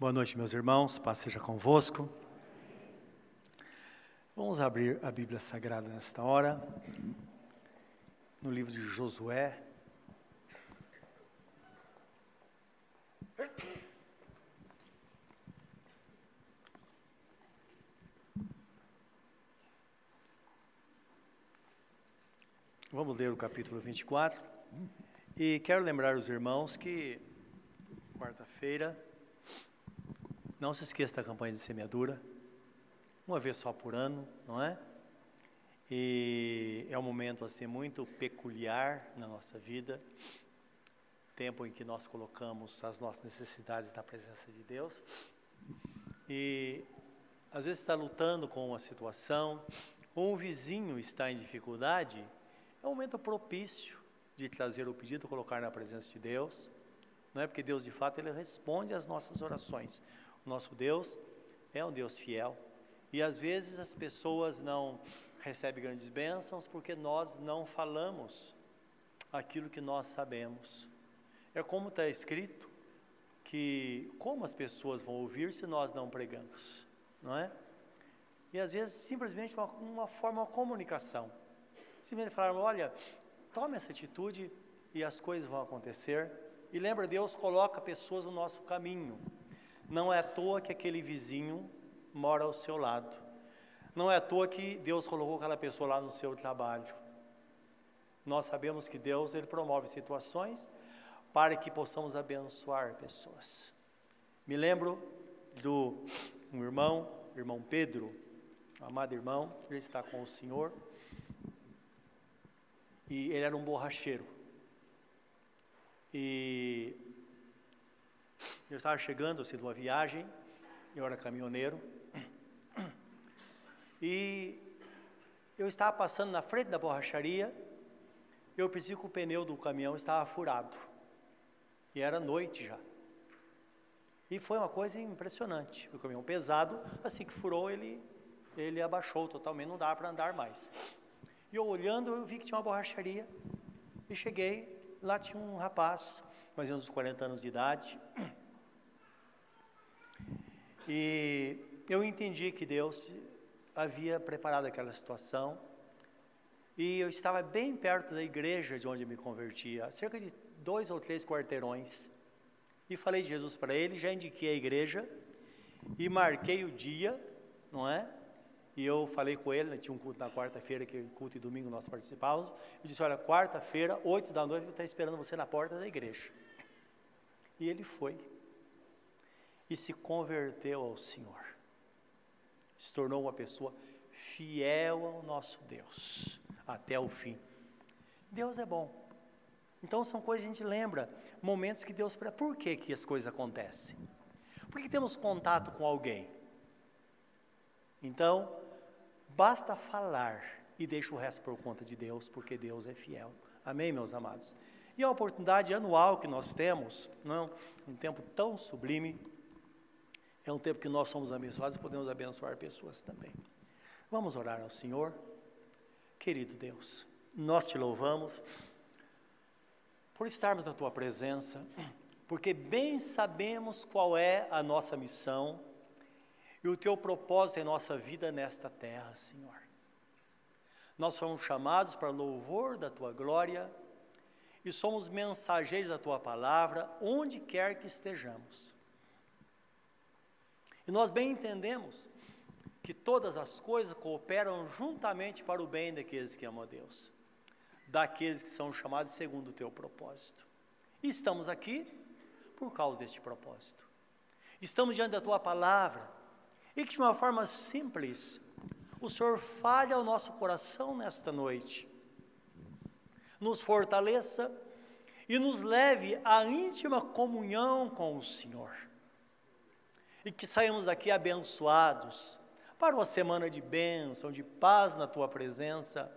Boa noite, meus irmãos, paz seja convosco. Vamos abrir a Bíblia Sagrada nesta hora, no livro de Josué. Vamos ler o capítulo 24. E quero lembrar os irmãos que quarta-feira não se esqueça da campanha de semeadura, uma vez só por ano, não é? E é um momento assim muito peculiar na nossa vida, tempo em que nós colocamos as nossas necessidades na presença de Deus. E às vezes está lutando com uma situação, ou um vizinho está em dificuldade, é um momento propício de trazer o pedido, colocar na presença de Deus. Não é porque Deus de fato ele responde às nossas orações. Nosso Deus é um Deus fiel. E às vezes as pessoas não recebem grandes bênçãos porque nós não falamos aquilo que nós sabemos. É como está escrito que como as pessoas vão ouvir se nós não pregamos, não é? E às vezes simplesmente uma, uma forma de comunicação. Simplesmente falar, olha, tome essa atitude e as coisas vão acontecer. E lembra, Deus coloca pessoas no nosso caminho. Não é à toa que aquele vizinho mora ao seu lado. Não é à toa que Deus colocou aquela pessoa lá no seu trabalho. Nós sabemos que Deus ele promove situações para que possamos abençoar pessoas. Me lembro do um irmão, irmão Pedro, amado irmão, ele está com o Senhor. E ele era um borracheiro. E eu estava chegando assim, de uma viagem, eu era caminhoneiro, e eu estava passando na frente da borracharia, eu percebi que o pneu do caminhão estava furado, e era noite já. E foi uma coisa impressionante, o caminhão pesado, assim que furou, ele, ele abaixou totalmente, não dava para andar mais. E eu olhando, eu vi que tinha uma borracharia, e cheguei, lá tinha um rapaz, mais ou menos uns 40 anos de idade, e eu entendi que Deus havia preparado aquela situação. E eu estava bem perto da igreja de onde me convertia, cerca de dois ou três quarteirões. E falei de Jesus para ele, já indiquei a igreja e marquei o dia, não é? E eu falei com ele, né, tinha um culto na quarta-feira, que culto e domingo nós participávamos. Eu disse: Olha, quarta-feira, oito da noite, eu estou esperando você na porta da igreja. E ele foi e se converteu ao Senhor. Se tornou uma pessoa fiel ao nosso Deus até o fim. Deus é bom. Então são coisas que a gente lembra, momentos que Deus. Por que, que as coisas acontecem? Porque temos contato com alguém. Então, basta falar e deixa o resto por conta de Deus, porque Deus é fiel. Amém, meus amados? E a oportunidade anual que nós temos, não, um tempo tão sublime, é um tempo que nós somos abençoados e podemos abençoar pessoas também. Vamos orar ao Senhor. Querido Deus, nós te louvamos por estarmos na tua presença, porque bem sabemos qual é a nossa missão e o teu propósito em nossa vida nesta terra, Senhor. Nós somos chamados para louvor da tua glória e somos mensageiros da tua palavra onde quer que estejamos. E nós bem entendemos que todas as coisas cooperam juntamente para o bem daqueles que amam a Deus, daqueles que são chamados segundo o teu propósito. E estamos aqui por causa deste propósito. Estamos diante da tua palavra e que de uma forma simples o Senhor fale ao nosso coração nesta noite, nos fortaleça e nos leve à íntima comunhão com o Senhor e que saímos daqui abençoados para uma semana de bênção, de paz na tua presença,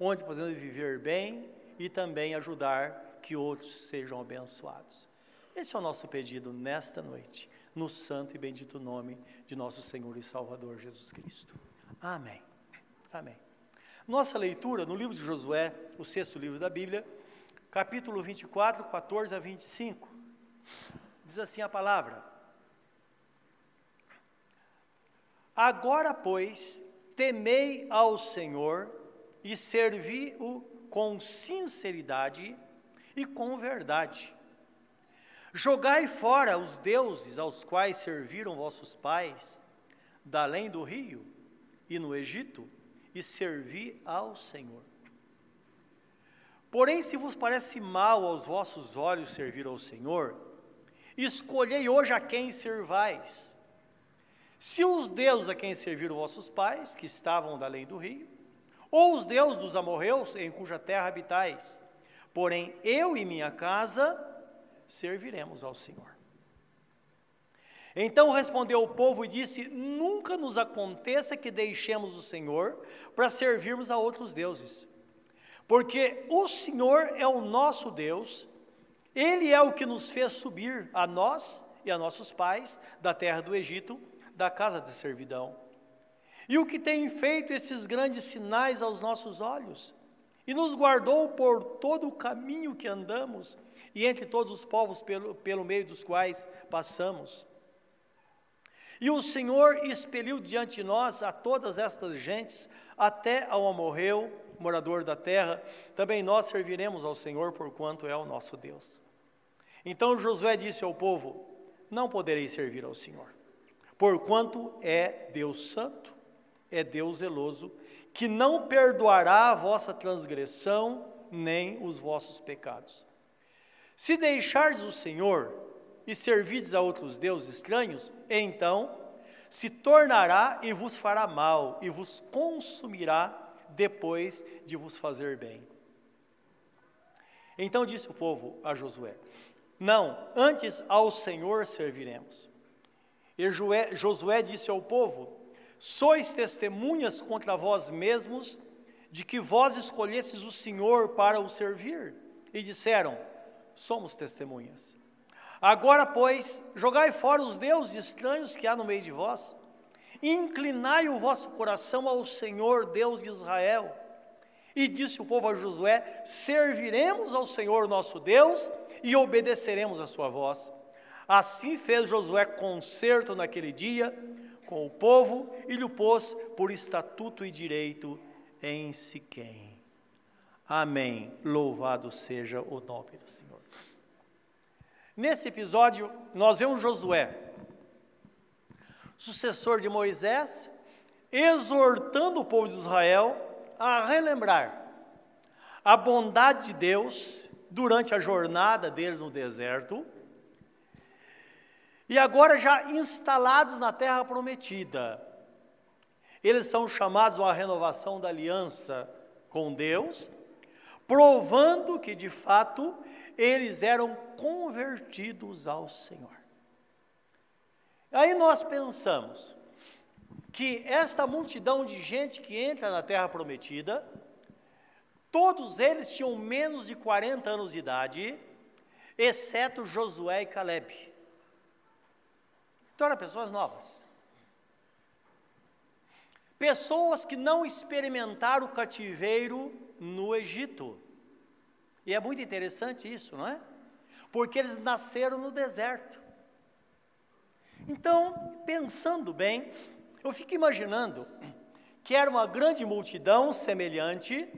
onde podemos viver bem e também ajudar que outros sejam abençoados. Esse é o nosso pedido nesta noite, no santo e bendito nome de nosso Senhor e Salvador Jesus Cristo. Amém. Amém. Nossa leitura no livro de Josué, o sexto livro da Bíblia, capítulo 24, 14 a 25. Diz assim a palavra: Agora, pois, temei ao Senhor e servi-o com sinceridade e com verdade. Jogai fora os deuses aos quais serviram vossos pais, da além do rio e no Egito, e servi ao Senhor. Porém, se vos parece mal aos vossos olhos servir ao Senhor, escolhei hoje a quem servais. Se os deuses a quem serviram vossos pais, que estavam da além do rio, ou os deuses dos amorreus em cuja terra habitais. Porém, eu e minha casa serviremos ao Senhor. Então respondeu o povo e disse: Nunca nos aconteça que deixemos o Senhor para servirmos a outros deuses. Porque o Senhor é o nosso Deus, Ele é o que nos fez subir a nós e a nossos pais da terra do Egito, da casa de servidão. E o que tem feito esses grandes sinais aos nossos olhos, e nos guardou por todo o caminho que andamos, e entre todos os povos pelo, pelo meio dos quais passamos. E o Senhor expeliu diante de nós a todas estas gentes, até ao amorreu, morador da terra, também nós serviremos ao Senhor, porquanto é o nosso Deus. Então Josué disse ao povo: Não podereis servir ao Senhor, porquanto é Deus santo, é Deus zeloso, que não perdoará a vossa transgressão nem os vossos pecados. Se deixardes o Senhor e servirdes a outros deuses estranhos, então se tornará e vos fará mal e vos consumirá depois de vos fazer bem. Então disse o povo a Josué: Não, antes ao Senhor serviremos. E Josué disse ao povo: Sois testemunhas contra vós mesmos de que vós escolhestes o Senhor para o servir. E disseram: Somos testemunhas. Agora, pois, jogai fora os deuses estranhos que há no meio de vós Inclinai o vosso coração ao Senhor Deus de Israel. E disse o povo a Josué: Serviremos ao Senhor nosso Deus e obedeceremos a sua voz. Assim fez Josué concerto naquele dia com o povo e lhe pôs por estatuto e direito em Siquém. Amém. Louvado seja o nome do Senhor. Nesse episódio, nós vemos Josué sucessor de Moisés, exortando o povo de Israel a relembrar a bondade de Deus durante a jornada deles no deserto, e agora já instalados na terra prometida. Eles são chamados uma renovação da aliança com Deus, provando que de fato eles eram convertidos ao Senhor. Aí nós pensamos que esta multidão de gente que entra na terra prometida, todos eles tinham menos de 40 anos de idade, exceto Josué e Caleb. Eram pessoas novas. Pessoas que não experimentaram o cativeiro no Egito. E é muito interessante isso, não é? Porque eles nasceram no deserto. Então, pensando bem, eu fico imaginando que era uma grande multidão semelhante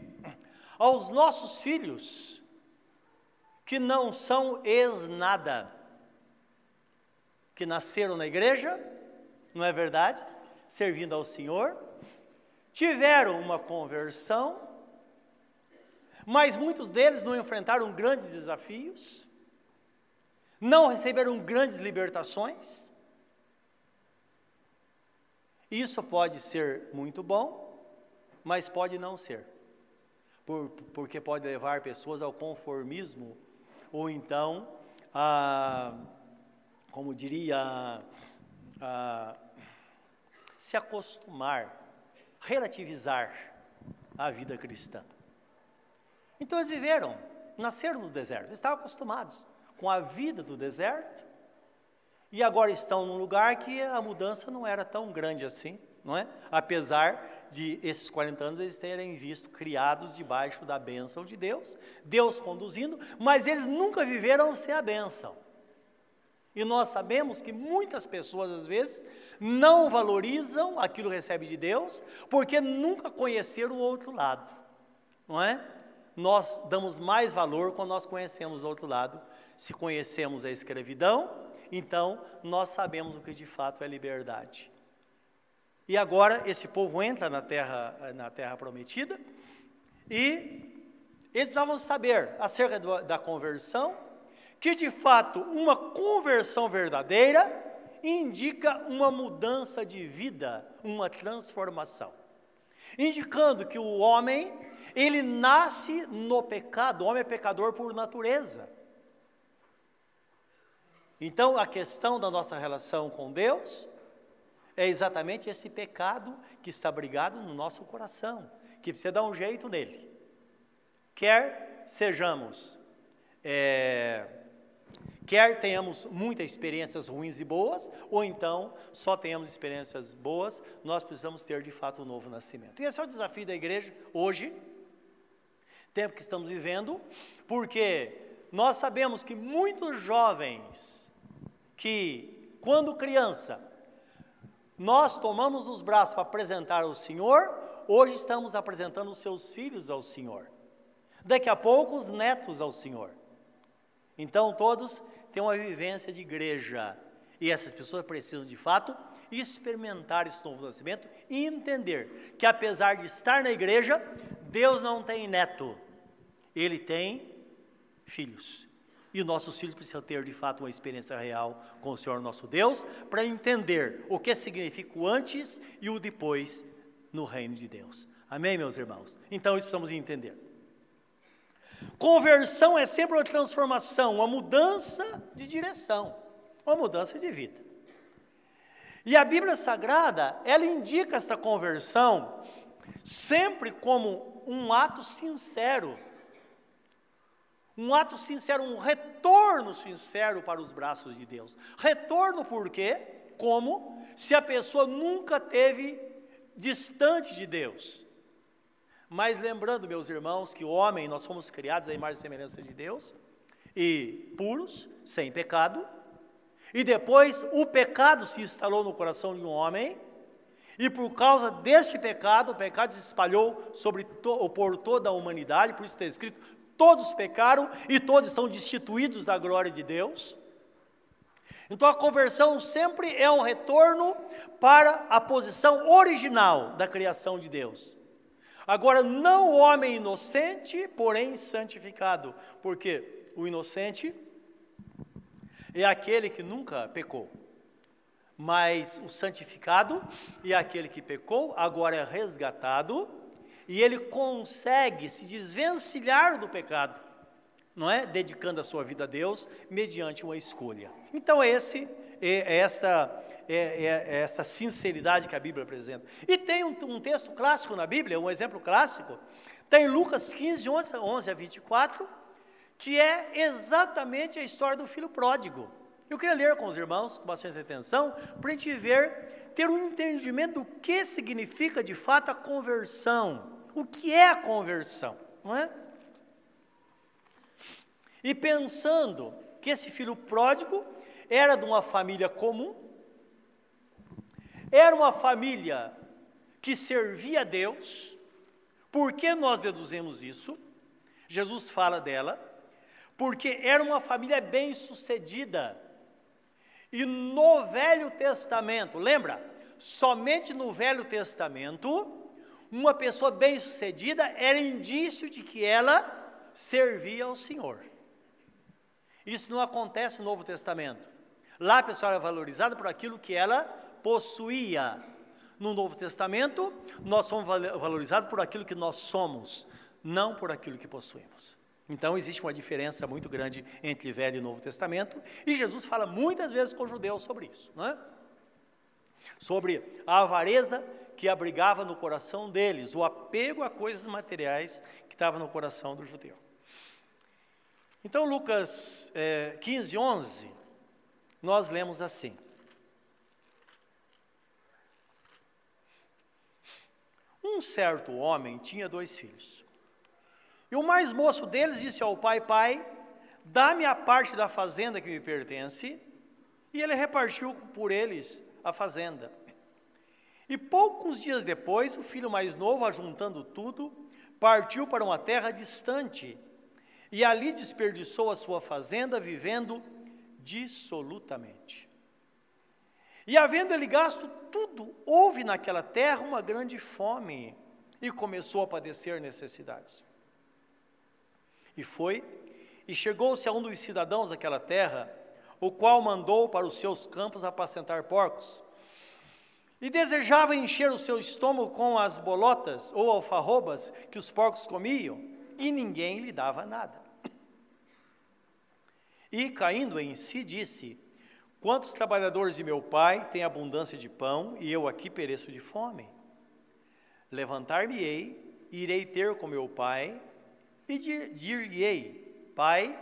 aos nossos filhos, que não são ex-nada, que nasceram na igreja, não é verdade? Servindo ao Senhor, tiveram uma conversão, mas muitos deles não enfrentaram grandes desafios, não receberam grandes libertações, isso pode ser muito bom, mas pode não ser, por, porque pode levar pessoas ao conformismo, ou então a, como diria, a, se acostumar, relativizar a vida cristã. Então eles viveram, nasceram no deserto, estavam acostumados com a vida do deserto, e agora estão num lugar que a mudança não era tão grande assim, não é? Apesar de esses 40 anos eles terem visto criados debaixo da bênção de Deus, Deus conduzindo, mas eles nunca viveram sem a bênção. E nós sabemos que muitas pessoas, às vezes, não valorizam aquilo que recebe de Deus, porque nunca conheceram o outro lado, não é? Nós damos mais valor quando nós conhecemos o outro lado. Se conhecemos a escravidão, então nós sabemos o que de fato é liberdade. E agora esse povo entra na terra, na terra prometida e eles precisavam saber acerca do, da conversão, que de fato uma conversão verdadeira indica uma mudança de vida, uma transformação. Indicando que o homem, ele nasce no pecado, o homem é pecador por natureza. Então, a questão da nossa relação com Deus é exatamente esse pecado que está brigado no nosso coração, que precisa dar um jeito nele. Quer sejamos é, Quer tenhamos muitas experiências ruins e boas, ou então só tenhamos experiências boas, nós precisamos ter de fato um novo nascimento. E esse é o desafio da igreja hoje, tempo que estamos vivendo, porque nós sabemos que muitos jovens que, quando criança, nós tomamos nos braços para apresentar ao Senhor, hoje estamos apresentando os seus filhos ao Senhor. Daqui a pouco, os netos ao Senhor. Então, todos têm uma vivência de igreja. E essas pessoas precisam, de fato, experimentar esse novo nascimento e entender que, apesar de estar na igreja, Deus não tem neto, Ele tem filhos. E nossos filhos precisam ter, de fato, uma experiência real com o Senhor nosso Deus, para entender o que significa o antes e o depois no reino de Deus. Amém, meus irmãos? Então, isso precisamos entender. Conversão é sempre uma transformação, uma mudança de direção, uma mudança de vida. E a Bíblia Sagrada, ela indica esta conversão sempre como um ato sincero. Um ato sincero, um retorno sincero para os braços de Deus. Retorno por quê? Como se a pessoa nunca teve distante de Deus. Mas lembrando, meus irmãos, que o homem, nós fomos criados à imagem e semelhança de Deus, e puros, sem pecado, e depois o pecado se instalou no coração de um homem, e por causa deste pecado, o pecado se espalhou sobre to, por toda a humanidade, por isso está escrito: todos pecaram e todos estão destituídos da glória de Deus. Então a conversão sempre é um retorno para a posição original da criação de Deus. Agora, não o homem inocente, porém santificado, porque o inocente é aquele que nunca pecou, mas o santificado é aquele que pecou, agora é resgatado, e ele consegue se desvencilhar do pecado, não é? Dedicando a sua vida a Deus mediante uma escolha. Então, esse é esta é, é, é essa sinceridade que a Bíblia apresenta. E tem um, um, texto clássico na Bíblia, um exemplo clássico, tem Lucas 15, 11, 11 a 24, que é exatamente a história do filho pródigo. Eu queria ler com os irmãos, com bastante atenção, para a gente ver, ter um entendimento do que significa de fato a conversão. O que é a conversão, não é? E pensando que esse filho pródigo era de uma família comum, era uma família que servia a Deus. Por que nós deduzimos isso? Jesus fala dela, porque era uma família bem-sucedida. E no Velho Testamento, lembra? Somente no Velho Testamento, uma pessoa bem-sucedida era indício de que ela servia ao Senhor. Isso não acontece no Novo Testamento. Lá a pessoa era valorizada por aquilo que ela possuía. No Novo Testamento, nós somos valorizados por aquilo que nós somos, não por aquilo que possuímos. Então existe uma diferença muito grande entre Velho e Novo Testamento, e Jesus fala muitas vezes com os judeus sobre isso, não é? Sobre a avareza que abrigava no coração deles, o apego a coisas materiais que estava no coração do judeu. Então, Lucas é, 15, 11, nós lemos assim: Um certo homem tinha dois filhos. E o mais moço deles disse ao pai: Pai, dá-me a parte da fazenda que me pertence. E ele repartiu por eles a fazenda. E poucos dias depois, o filho mais novo, ajuntando tudo, partiu para uma terra distante e ali desperdiçou a sua fazenda, vivendo dissolutamente. E havendo ele gasto tudo, houve naquela terra uma grande fome e começou a padecer necessidades. E foi, e chegou-se a um dos cidadãos daquela terra, o qual mandou para os seus campos apacentar porcos. E desejava encher o seu estômago com as bolotas ou alfarrobas que os porcos comiam, e ninguém lhe dava nada. E caindo em si, disse: Quantos trabalhadores de meu pai têm abundância de pão e eu aqui pereço de fome? Levantar-me-ei, irei ter com meu pai e dir-lhe-ei: Pai,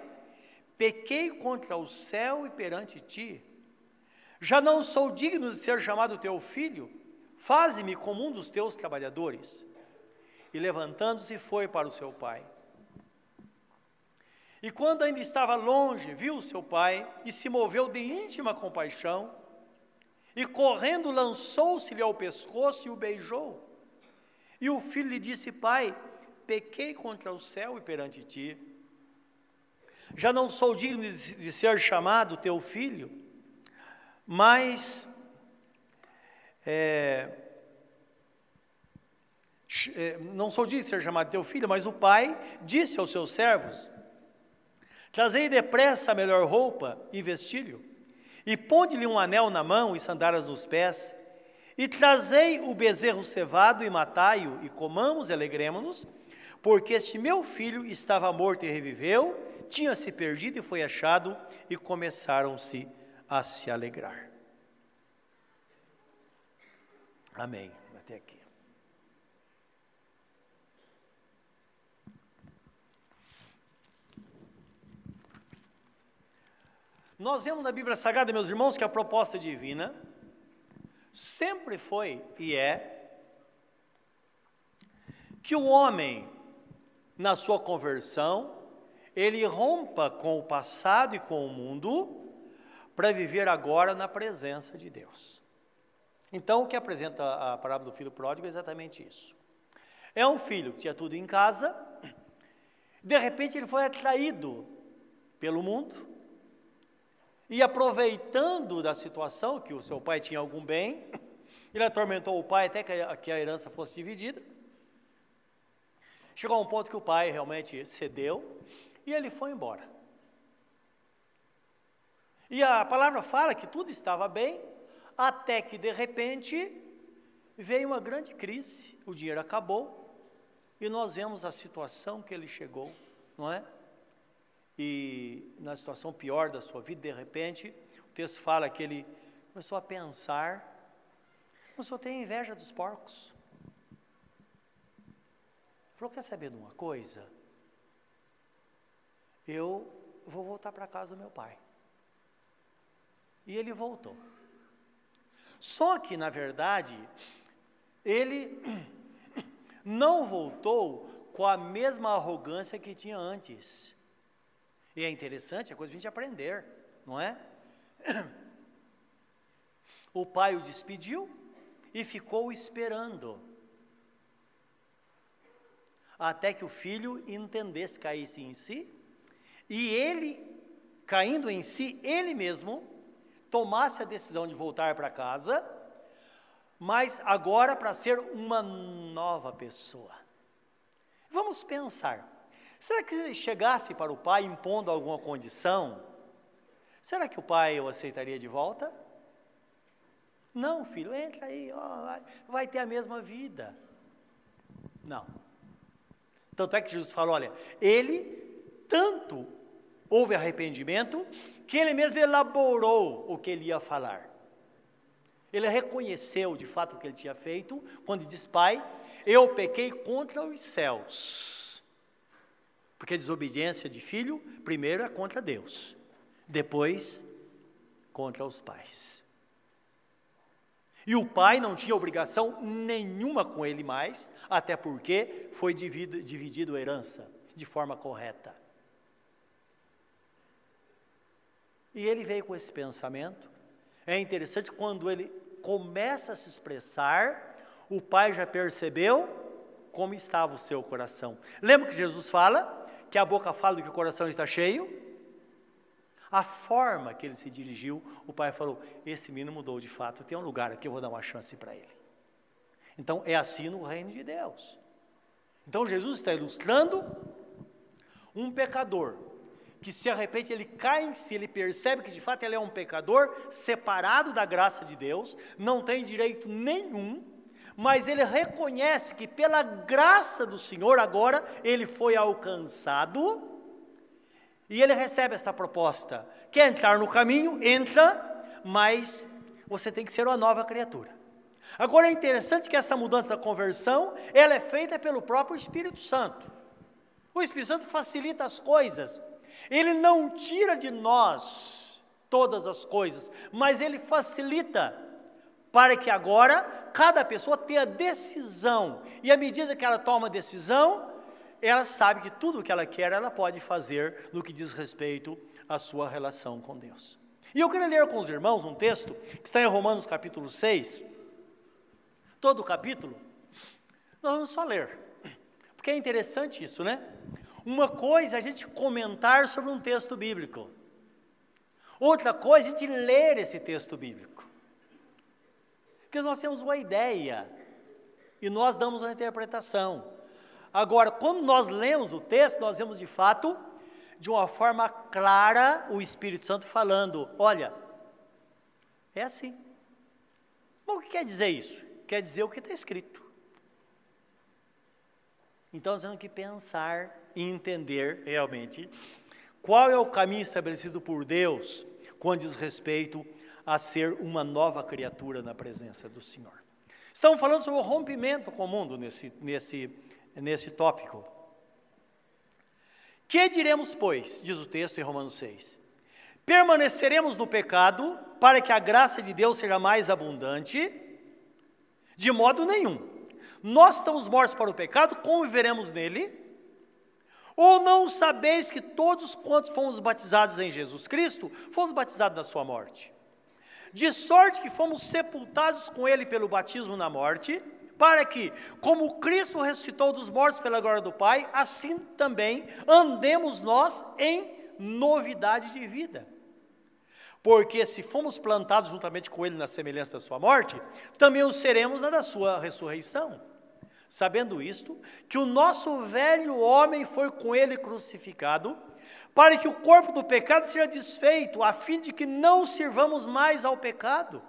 pequei contra o céu e perante ti. Já não sou digno de ser chamado teu filho, faze-me como um dos teus trabalhadores. E levantando-se foi para o seu pai. E quando ainda estava longe, viu seu pai e se moveu de íntima compaixão, e correndo lançou-se-lhe ao pescoço e o beijou. E o filho lhe disse: Pai, pequei contra o céu e perante ti. Já não sou digno de ser chamado teu filho, mas é, é, não sou digno de ser chamado teu filho, mas o pai disse aos seus servos: Trazei depressa a melhor roupa e vestilho, e ponde-lhe um anel na mão e sandálias nos pés, e trazei o bezerro cevado e matai-o, e comamos e alegremos-nos, porque este meu filho estava morto e reviveu, tinha se perdido e foi achado, e começaram-se a se alegrar. Amém. Até aqui. Nós vemos na Bíblia Sagrada, meus irmãos, que a proposta divina sempre foi e é que o homem, na sua conversão, ele rompa com o passado e com o mundo para viver agora na presença de Deus. Então, o que apresenta a parábola do filho pródigo é exatamente isso. É um filho que tinha tudo em casa, de repente ele foi atraído pelo mundo, e aproveitando da situação, que o seu pai tinha algum bem, ele atormentou o pai até que a, herança fosse dividida. Chegou a um ponto que o pai realmente cedeu e ele foi embora. E a palavra fala que tudo estava bem, até que de repente veio uma grande crise, o dinheiro acabou e nós vemos a situação que ele chegou, não é? E na situação pior da sua vida, de repente, o texto fala que ele começou a pensar, começou a ter inveja dos porcos. Falou, quer saber de uma coisa? Eu vou voltar para casa do meu pai. E ele voltou. Só que, na verdade, ele não voltou com a mesma arrogância que tinha antes. E é interessante, é coisa de a gente aprender, não é? O pai o despediu e ficou esperando. Até que o filho entendesse, caísse em si, e ele, caindo em si, ele mesmo, tomasse a decisão de voltar para casa, mas agora para ser uma nova pessoa. Vamos pensar. Será que ele chegasse para o pai impondo alguma condição? Será que o pai o aceitaria de volta? Não, filho, entra aí, ó, vai, ter a mesma vida. Não. Tanto é que Jesus falou: olha, ele tanto houve arrependimento que ele mesmo elaborou o que ele ia falar. Ele reconheceu de fato o que ele tinha feito quando diz: Pai, eu pequei contra os céus porque desobediência de filho, primeiro é contra Deus, depois contra os pais. E o pai não tinha obrigação nenhuma com ele mais, até porque foi dividido a herança de forma correta. E ele veio com esse pensamento, É interessante quando ele começa a se expressar, o pai já percebeu como estava o seu coração. Lembra que Jesus fala que a boca fala do que o coração está cheio? A forma que ele se dirigiu, o pai falou: Esse menino mudou de fato, tem um lugar aqui, eu vou dar uma chance para ele. Então é assim no reino de Deus. Então Jesus está ilustrando um pecador que se arrepende, ele cai em si, ele percebe que de fato ele é um pecador separado da graça de Deus, não tem direito nenhum, mas ele reconhece que pela graça do Senhor agora ele foi alcançado e ele recebe esta proposta. Quer entrar no caminho? Entra, mas você tem que ser uma nova criatura. Agora é interessante que essa mudança da conversão, ela é feita pelo próprio Espírito Santo. O Espírito Santo facilita as coisas. Ele não tira de nós todas as coisas, mas ele facilita para que agora cada pessoa tenha decisão. E à medida que ela toma decisão, ela sabe que tudo o que ela quer, ela pode fazer no que diz respeito à sua relação com Deus. E eu quero ler com os irmãos um texto que está em Romanos capítulo 6. Todo o capítulo, nós vamos só ler, porque é interessante isso, né? Uma coisa é a gente comentar sobre um texto bíblico, outra coisa é a gente ler esse texto bíblico, porque nós temos uma ideia e nós damos uma interpretação. Agora, quando nós lemos o texto, nós vemos de fato, de uma forma clara, o Espírito Santo falando: olha, é assim. Bom, o que quer dizer isso? Quer dizer o que está escrito. Então nós temos que pensar e entender realmente qual é o caminho estabelecido por Deus quando diz respeito a ser uma nova criatura na presença do Senhor. Estamos falando sobre o rompimento com o mundo nesse, nesse nesse tópico. Que diremos, pois, diz o texto em Romanos 6? Permaneceremos no pecado para que a graça de Deus seja mais abundante? De modo nenhum. Nós estamos mortos para o pecado, conviveremos nele? Ou não sabeis que todos quantos fomos batizados em Jesus Cristo, fomos batizados na sua morte? De sorte que fomos sepultados com ele pelo batismo na morte, para que, como Cristo ressuscitou dos mortos pela glória do Pai, assim também andemos nós em novidade de vida. Porque se fomos plantados juntamente com Ele na semelhança da Sua morte, também o seremos na da Sua ressurreição. Sabendo isto, que o nosso velho homem foi com Ele crucificado, para que o corpo do pecado seja desfeito, a fim de que não sirvamos mais ao pecado.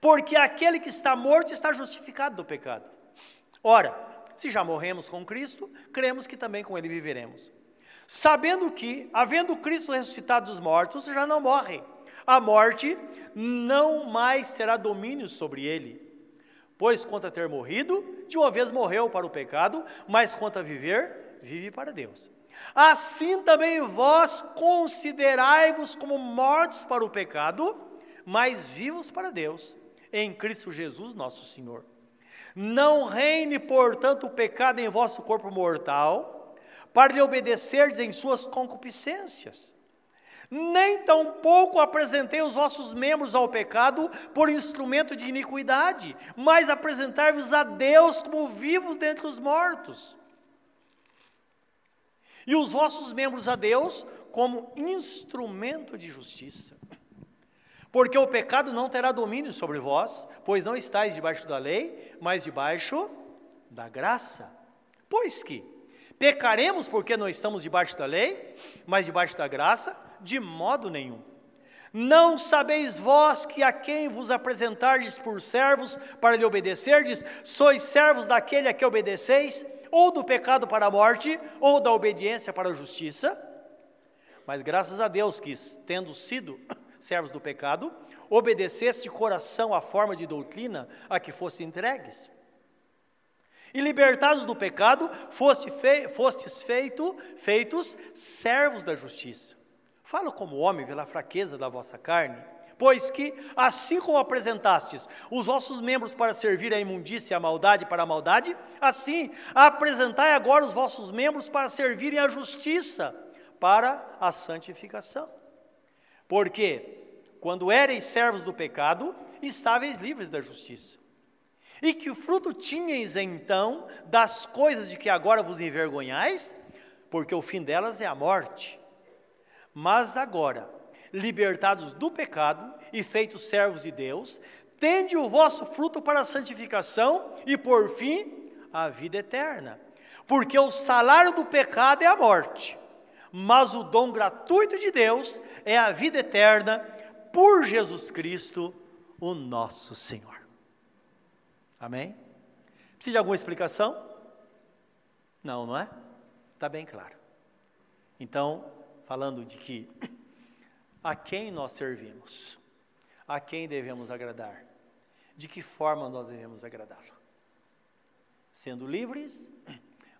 Porque aquele que está morto está justificado do pecado. Ora, se já morremos com Cristo, cremos que também com Ele viveremos. Sabendo que, havendo Cristo ressuscitado dos mortos, já não morre. A morte não mais terá domínio sobre ele. Pois, quanto a ter morrido, de uma vez morreu para o pecado, mas quanto a viver, vive para Deus. Assim também vós considerai-vos como mortos para o pecado, mas vivos para Deus em Cristo Jesus, nosso Senhor. Não reine, portanto, o pecado em vosso corpo mortal, para lhe obedecerdes em suas concupiscências. Nem tampouco apresentei os vossos membros ao pecado por instrumento de iniquidade, mas apresentai-vos a Deus como vivos dentre os mortos. E os vossos membros a Deus como instrumento de justiça. Porque o pecado não terá domínio sobre vós, pois não estáis debaixo da lei, mas debaixo da graça. Pois que pecaremos porque não estamos debaixo da lei, mas debaixo da graça? De modo nenhum. Não sabeis vós que a quem vos apresentardes por servos para lhe obedecerdes, sois servos daquele a que obedeceis, ou do pecado para a morte, ou da obediência para a justiça? Mas graças a Deus que, tendo sido servos do pecado, obedeceste de coração à forma de doutrina a que foste entregues. E libertados do pecado, foste fe, fostes feito, feitos servos da justiça. Falo como homem pela fraqueza da vossa carne, pois que, assim como apresentastes os vossos membros para servir à imundícia e à maldade para a maldade, assim apresentai agora os vossos membros para servirem à justiça, para a santificação. Porque quando éreis servos do pecado, estáveis livres da justiça. E que fruto tinhais então das coisas de que agora vos envergonhais? Porque o fim delas é a morte. Mas agora, libertados do pecado e feitos servos de Deus, tende o vosso fruto para a santificação e, por fim, a vida eterna. Porque o salário do pecado é a morte, mas o dom gratuito de Deus é a vida eterna por Jesus Cristo, o nosso Senhor. Amém? Precisa de alguma explicação? Não, não é? Está bem claro. Então, falando de que a quem nós servimos, a quem devemos agradar, de que forma nós devemos agradá-lo. Sendo livres,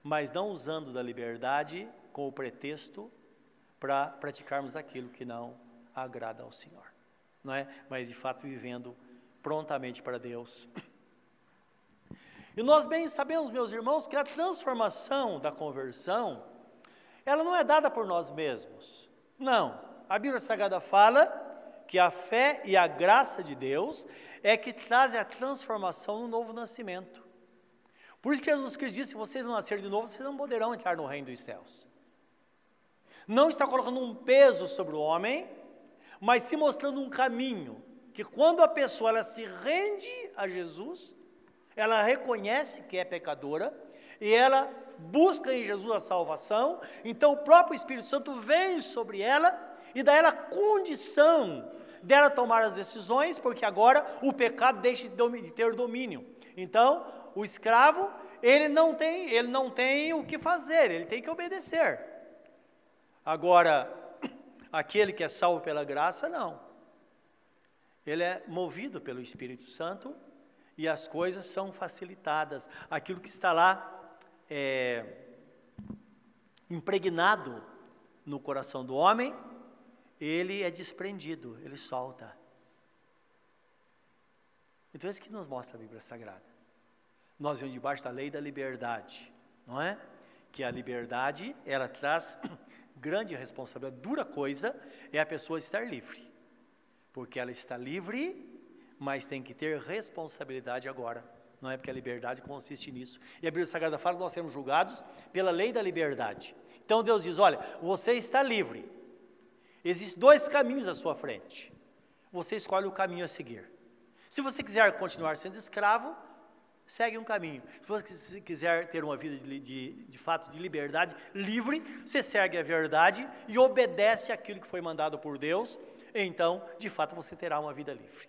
mas não usando da liberdade com o pretexto para praticarmos aquilo que não agrada ao Senhor, não é? Mas de fato vivendo prontamente para Deus. E nós bem sabemos, meus irmãos, que a transformação da conversão, ela não é dada por nós mesmos. Não. A Bíblia Sagrada fala que a fé e a graça de Deus é que trazem a transformação no novo nascimento. Por isso que Jesus Cristo disse: se vocês não nascerem de novo, vocês não poderão entrar no reino dos céus. Não está colocando um peso sobre o homem, mas se mostrando um caminho que quando a pessoa ela se rende a Jesus, ela reconhece que é pecadora e ela busca em Jesus a salvação, então o próprio Espírito Santo vem sobre ela e dá ela condição dela tomar as decisões, porque agora o pecado deixa de ter domínio. Então, o escravo, ele não tem, ele não tem o que fazer, ele tem que obedecer. Agora, aquele que é salvo pela graça, não. Ele é movido pelo Espírito Santo e as coisas são facilitadas. Aquilo que está lá é, impregnado no coração do homem, ele é desprendido, ele solta. Então, é isso que nos mostra a Bíblia Sagrada. Nós vemos debaixo da lei da liberdade, não é? Que a liberdade, ela traz grande responsabilidade. Dura coisa é a pessoa estar livre. Porque ela está livre mas tem que ter responsabilidade agora. Não é porque a liberdade consiste nisso. E a Bíblia Sagrada fala que nós seremos julgados pela lei da liberdade. Então Deus diz: olha, você está livre. Existem dois caminhos à sua frente. Você escolhe o caminho a seguir. Se você quiser continuar sendo escravo, segue um caminho. Se você quiser ter uma vida de, de, de fato de liberdade livre, você segue a verdade e obedece aquilo que foi mandado por Deus. Então, de fato, você terá uma vida livre.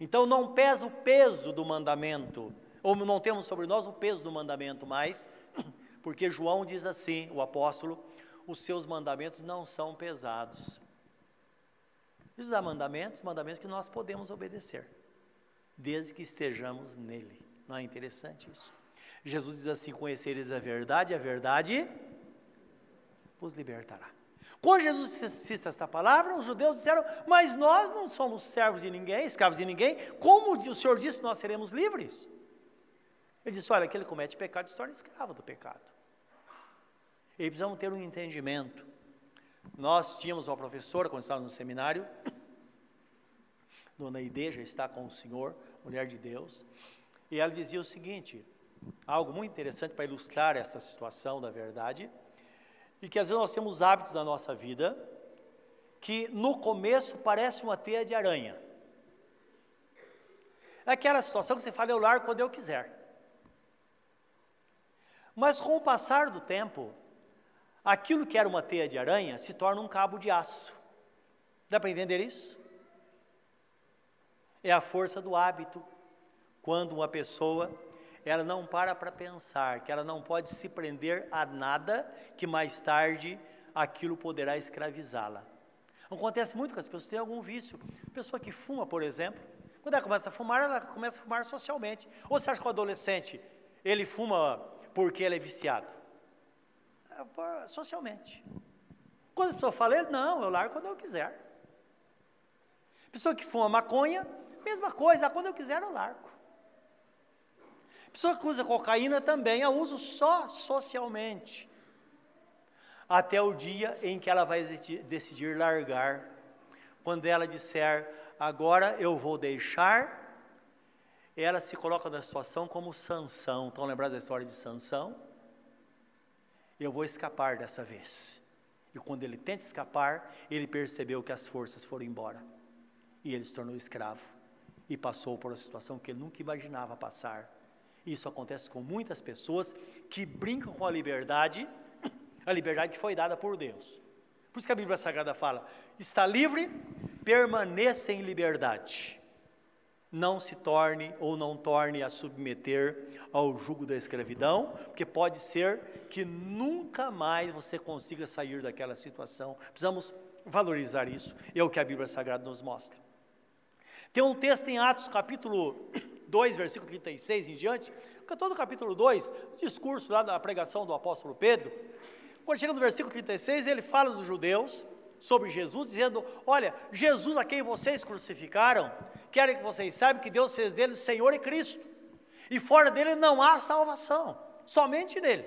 Então não pesa o peso do mandamento, ou não temos sobre nós o peso do mandamento mais, porque João diz assim, o apóstolo, os seus mandamentos não são pesados. Diz há mandamentos, mandamentos que nós podemos obedecer, desde que estejamos nele. Não é interessante isso? Jesus diz assim: Conhecereis a verdade, a verdade vos libertará. Quando Jesus cita esta palavra, os judeus disseram: Mas nós não somos servos de ninguém, escravos de ninguém, como o Senhor disse, nós seremos livres. Ele disse: Olha, aquele que comete pecado se torna escravo do pecado. E precisamos ter um entendimento. Nós tínhamos uma professora, quando estávamos no seminário, Dona Ide já está com o Senhor, mulher de Deus, e ela dizia o seguinte: algo muito interessante para ilustrar essa situação da verdade e que às vezes nós temos hábitos na nossa vida que no começo parece uma teia de aranha. É aquela situação que você fala, eu largo quando eu quiser. Mas com o passar do tempo, aquilo que era uma teia de aranha se torna um cabo de aço. Dá para entender isso? É a força do hábito. Quando uma pessoa ela não para para pensar que ela não pode se prender a nada que mais tarde aquilo poderá escravizá-la. Acontece muito que as pessoas têm algum vício. Pessoa que fuma, por exemplo, quando ela começa a fumar, ela começa a fumar socialmente. Ou você acha que o adolescente, ele fuma porque ele é viciado? Socialmente. Quando a pessoa fala, não, eu largo quando eu quiser. Pessoa que fuma maconha, mesma coisa, quando eu quiser eu largo. Pessoa que usa cocaína também a usa só socialmente. Até o dia em que ela vai decidir largar. quando ela disser, agora eu vou deixar, ela se coloca na situação como Sansão. Estão lembrados da história de Sansão? Eu vou escapar dessa vez. E quando ele tenta escapar, ele percebeu que as forças foram embora. E ele se tornou escravo. E passou por uma situação que ele nunca imaginava passar. Isso acontece com muitas pessoas que brincam com a liberdade, a liberdade que foi dada por Deus. Por isso que a Bíblia Sagrada fala: está livre, permaneça em liberdade. Não se torne ou não torne a submeter ao jugo da escravidão, porque pode ser que nunca mais você consiga sair daquela situação. Precisamos valorizar isso, é o que a Bíblia Sagrada nos mostra. Tem um texto em Atos, capítulo 2, versículo 36 em diante, que é todo o capítulo 2, o discurso lá da pregação do apóstolo Pedro, quando chega no versículo 36, ele fala dos judeus sobre Jesus, dizendo: Olha, Jesus a quem vocês crucificaram, querem que vocês saibam que Deus fez dele Senhor e Cristo, e fora dele não há salvação, somente nele.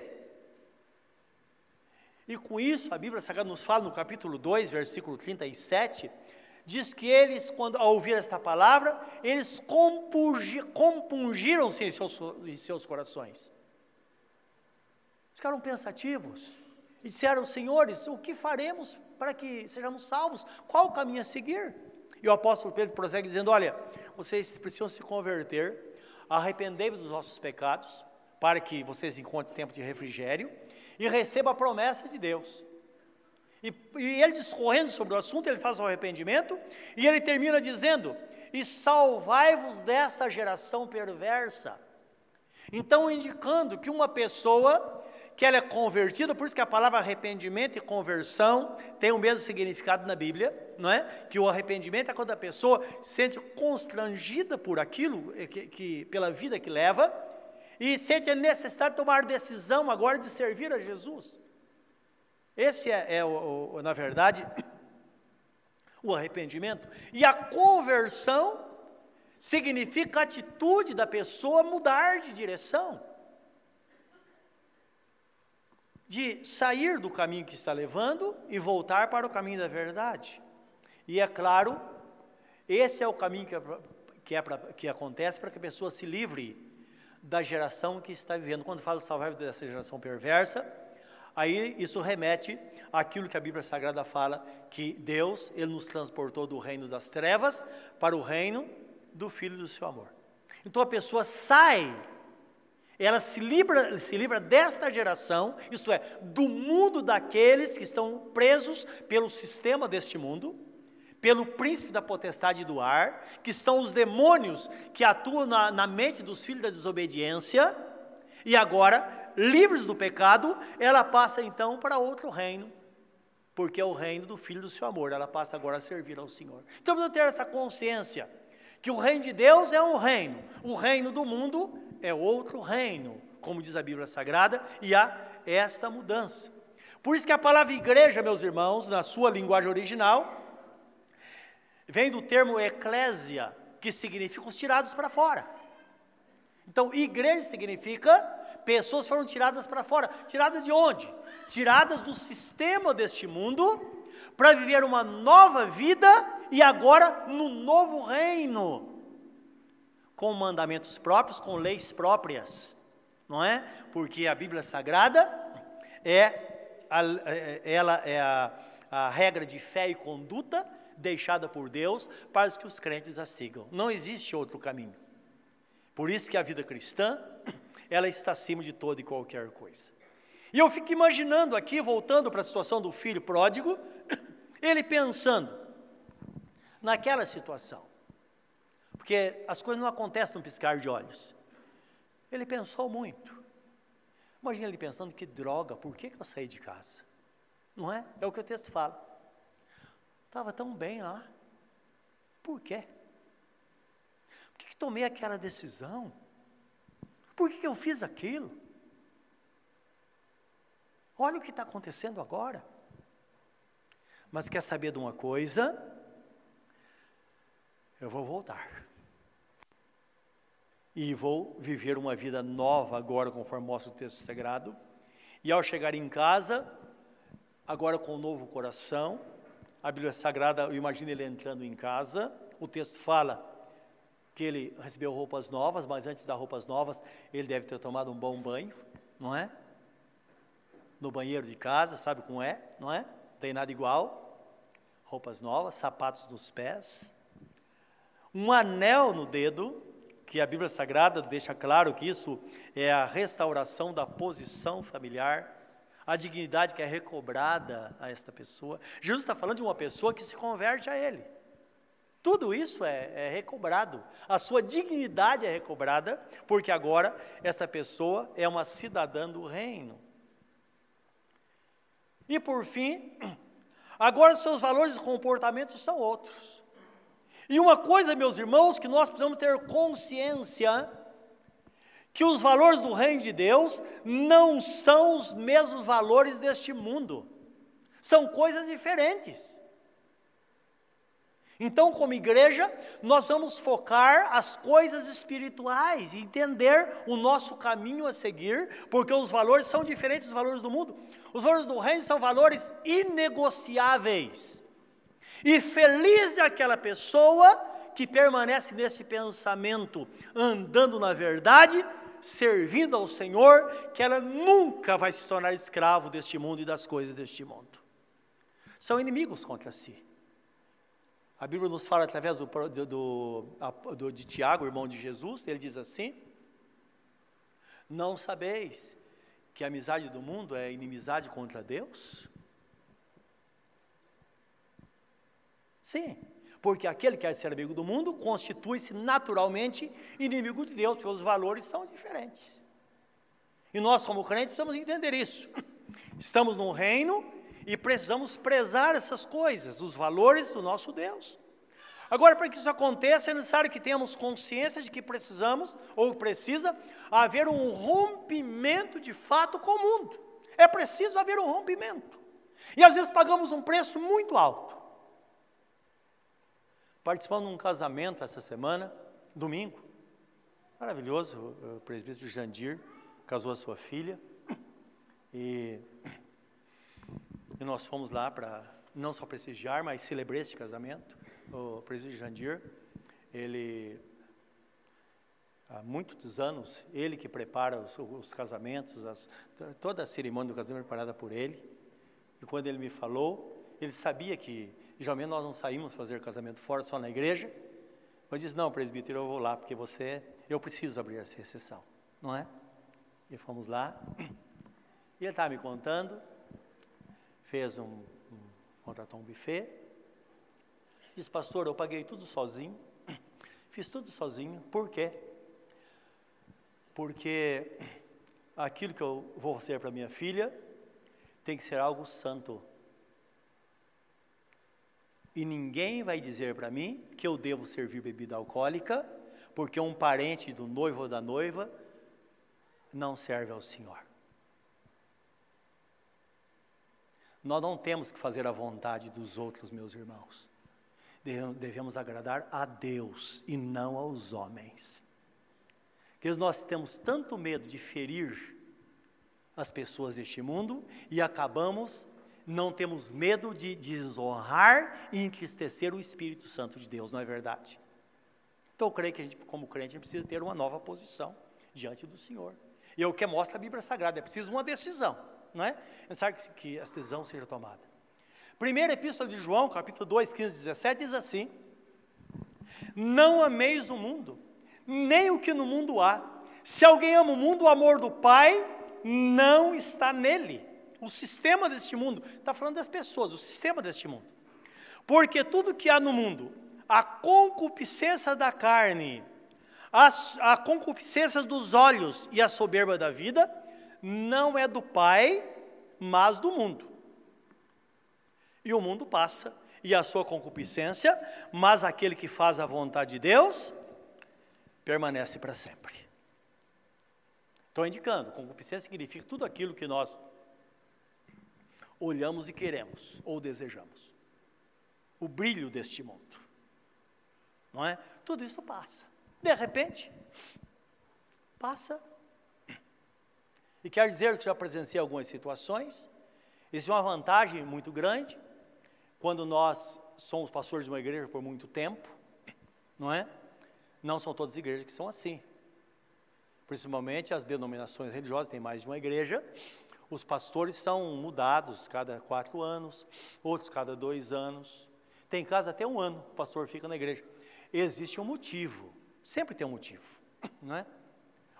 E com isso, a Bíblia Sagrada nos fala no capítulo 2, versículo 37, diz que eles, quando ao ouvir esta palavra, eles compungiram-se em seus, em seus corações. Ficaram pensativos e disseram: Senhores, o que faremos para que sejamos salvos? Qual o caminho a seguir? E o apóstolo Pedro prossegue dizendo: Olha, vocês precisam se converter, arrependei-vos dos vossos pecados, para que vocês encontrem tempo de refrigério e recebam a promessa de Deus. E, e ele discorrendo sobre o assunto, ele faz o arrependimento e ele termina dizendo: E salvai-vos dessa geração perversa. Então, indicando que uma pessoa que ela é convertida, por isso que a palavra arrependimento e conversão tem o mesmo significado na Bíblia, não é? Que o arrependimento é quando a pessoa se sente constrangida por aquilo, eh, que, que, pela vida que leva, e sente a necessidade de tomar decisão agora de servir a Jesus. Esse é, é o, o, na verdade, o arrependimento. E a conversão significa a atitude da pessoa mudar de direção, de sair do caminho que está levando e voltar para o caminho da verdade. E é claro, esse é o caminho que, é, que, é pra, que acontece para que a pessoa se livre da geração que está vivendo. Quando fala salvar dessa geração perversa, Aí isso remete àquilo que a Bíblia Sagrada fala, que Deus, Ele nos transportou do reino das trevas para o reino do Filho do seu amor. Então a pessoa sai, ela se livra, se livra desta geração, isto é, do mundo daqueles que estão presos pelo sistema deste mundo, pelo príncipe da potestade do ar, que estão os demônios que atuam na, na mente dos filhos da desobediência, e agora livres do pecado, ela passa então para outro reino, porque é o reino do Filho do seu amor, ela passa agora a servir ao Senhor. Então precisa ter essa consciência, que o reino de Deus é um reino, o reino do mundo é outro reino, como diz a Bíblia Sagrada, e há esta mudança. Por isso que a palavra igreja, meus irmãos, na sua linguagem original, vem do termo eclésia, que significa os tirados para fora. Então, igreja significa Pessoas foram tiradas para fora. Tiradas de onde? Tiradas do sistema deste mundo para viver uma nova vida e agora no novo reino. Com mandamentos próprios, com leis próprias. Não é? Porque a Bíblia Sagrada é a, é, ela é a, a regra de fé e conduta deixada por Deus para que os crentes a sigam. Não existe outro caminho. Por isso que a vida cristã ela está acima de toda e qualquer coisa. E eu fico imaginando aqui, voltando para a situação do filho pródigo, ele pensando naquela situação, porque as coisas não acontecem no piscar de olhos. Ele pensou muito. Imagina ele pensando: que droga, por que, que eu saí de casa? Não é? É o que o texto fala. Estava tão bem lá. Por quê? Por que, que tomei aquela decisão? Por que eu fiz aquilo? Olha o que está acontecendo agora. Mas quer saber de uma coisa? Eu vou voltar. E vou viver uma vida nova agora, conforme mostra o texto sagrado. E ao chegar em casa, agora com um novo coração, A Bíblia Sagrada, eu imagino ele entrando em casa, o texto fala que ele recebeu roupas novas, mas antes das roupas novas, ele deve ter tomado um bom banho, não é? No banheiro de casa, sabe como é, não é? Tem nada igual. Roupas novas, sapatos nos pés, um anel no dedo, que a Bíblia Sagrada deixa claro que isso é a restauração da posição familiar, a dignidade que é recobrada a esta pessoa. Jesus está falando de uma pessoa que se converte a Ele. Tudo isso é, é, recobrado, a sua dignidade é recobrada, porque agora esta pessoa é uma cidadã do reino. E por fim, agora os seus valores e comportamentos são outros. E uma coisa, meus irmãos, que nós precisamos ter consciência que os valores do reino de Deus não são os mesmos valores deste mundo. São coisas diferentes. Então, como igreja, nós vamos focar as coisas espirituais e entender o nosso caminho a seguir, porque os valores são diferentes dos valores do mundo. Os valores do reino são valores inegociáveis. E feliz é aquela pessoa que permanece nesse pensamento, andando na verdade, servindo ao Senhor, que ela nunca vai se tornar escravo deste mundo e das coisas deste mundo. São inimigos contra si. A Bíblia nos fala através do, do, do, de Tiago, irmão de Jesus, ele diz assim: Não sabeis que a amizade do mundo é inimizade contra Deus? Sim, porque aquele que quer ser amigo do mundo constitui-se naturalmente inimigo de Deus, os valores são diferentes. E nós, como crentes, precisamos entender isso. Estamos num reino e precisamos prezar essas coisas, os valores do nosso Deus. Agora, para que isso aconteça, é necessário que tenhamos consciência de que precisamos, ou precisa, haver um rompimento de fato com o mundo. É preciso haver um rompimento. E às vezes pagamos um preço muito alto participando de um casamento essa semana, domingo. Maravilhoso, o presbítero Jandir casou a sua filha. E, e nós fomos lá para não só prestigiar, mas celebrar este casamento. O presbítero Jandir, ele há muitos anos, ele que prepara os, os casamentos, as, toda a cerimônia do casamento é preparada por ele. E quando ele me falou, ele sabia que Geralmente nós não saímos fazer casamento fora, só na igreja. Mas diz, não, presbítero, eu vou lá, porque você, eu preciso abrir essa exceção, não é? E fomos lá, e ele estava me contando, fez um, um, contratou um buffet, disse, pastor, eu paguei tudo sozinho, fiz tudo sozinho, por quê? Porque aquilo que eu vou fazer para minha filha tem que ser algo santo, e ninguém vai dizer para mim que eu devo servir bebida alcoólica, porque um parente do noivo ou da noiva não serve ao Senhor. Nós não temos que fazer a vontade dos outros, meus irmãos. Devemos agradar a Deus e não aos homens. Porque nós temos tanto medo de ferir as pessoas deste mundo e acabamos não temos medo de desonrar e entristecer o Espírito Santo de Deus, não é verdade? Então eu creio que a gente, como crente, a gente precisa ter uma nova posição diante do Senhor. E é o que mostra a Bíblia Sagrada, é preciso uma decisão, não é? É necessário que a decisão seja tomada. Primeira Epístola de João, capítulo 2, 15, 17, diz assim: Não ameis o mundo, nem o que no mundo há. Se alguém ama o mundo, o amor do Pai não está nele o sistema deste mundo, está falando das pessoas, o sistema deste mundo. Porque tudo que há no mundo, a concupiscência da carne, a, a concupiscência dos olhos e a soberba da vida, não é do Pai, mas do mundo. E o mundo passa, e a sua concupiscência, mas aquele que faz a vontade de Deus, permanece para sempre. Estou indicando, concupiscência significa tudo aquilo que nós olhamos e queremos ou desejamos. O brilho deste mundo. Não é? Tudo isso passa. De repente, passa. E quer dizer que já presenciei algumas situações. Existe uma vantagem muito grande. quando nós somos pastores de uma igreja por muito tempo, não é? Não são todas as igrejas que são assim. Principalmente as denominações religiosas têm mais de uma igreja. Os pastores são mudados cada quatro anos, outros cada dois anos. Tem casos até um ano o pastor fica na igreja. Existe um motivo, sempre tem um motivo, não é?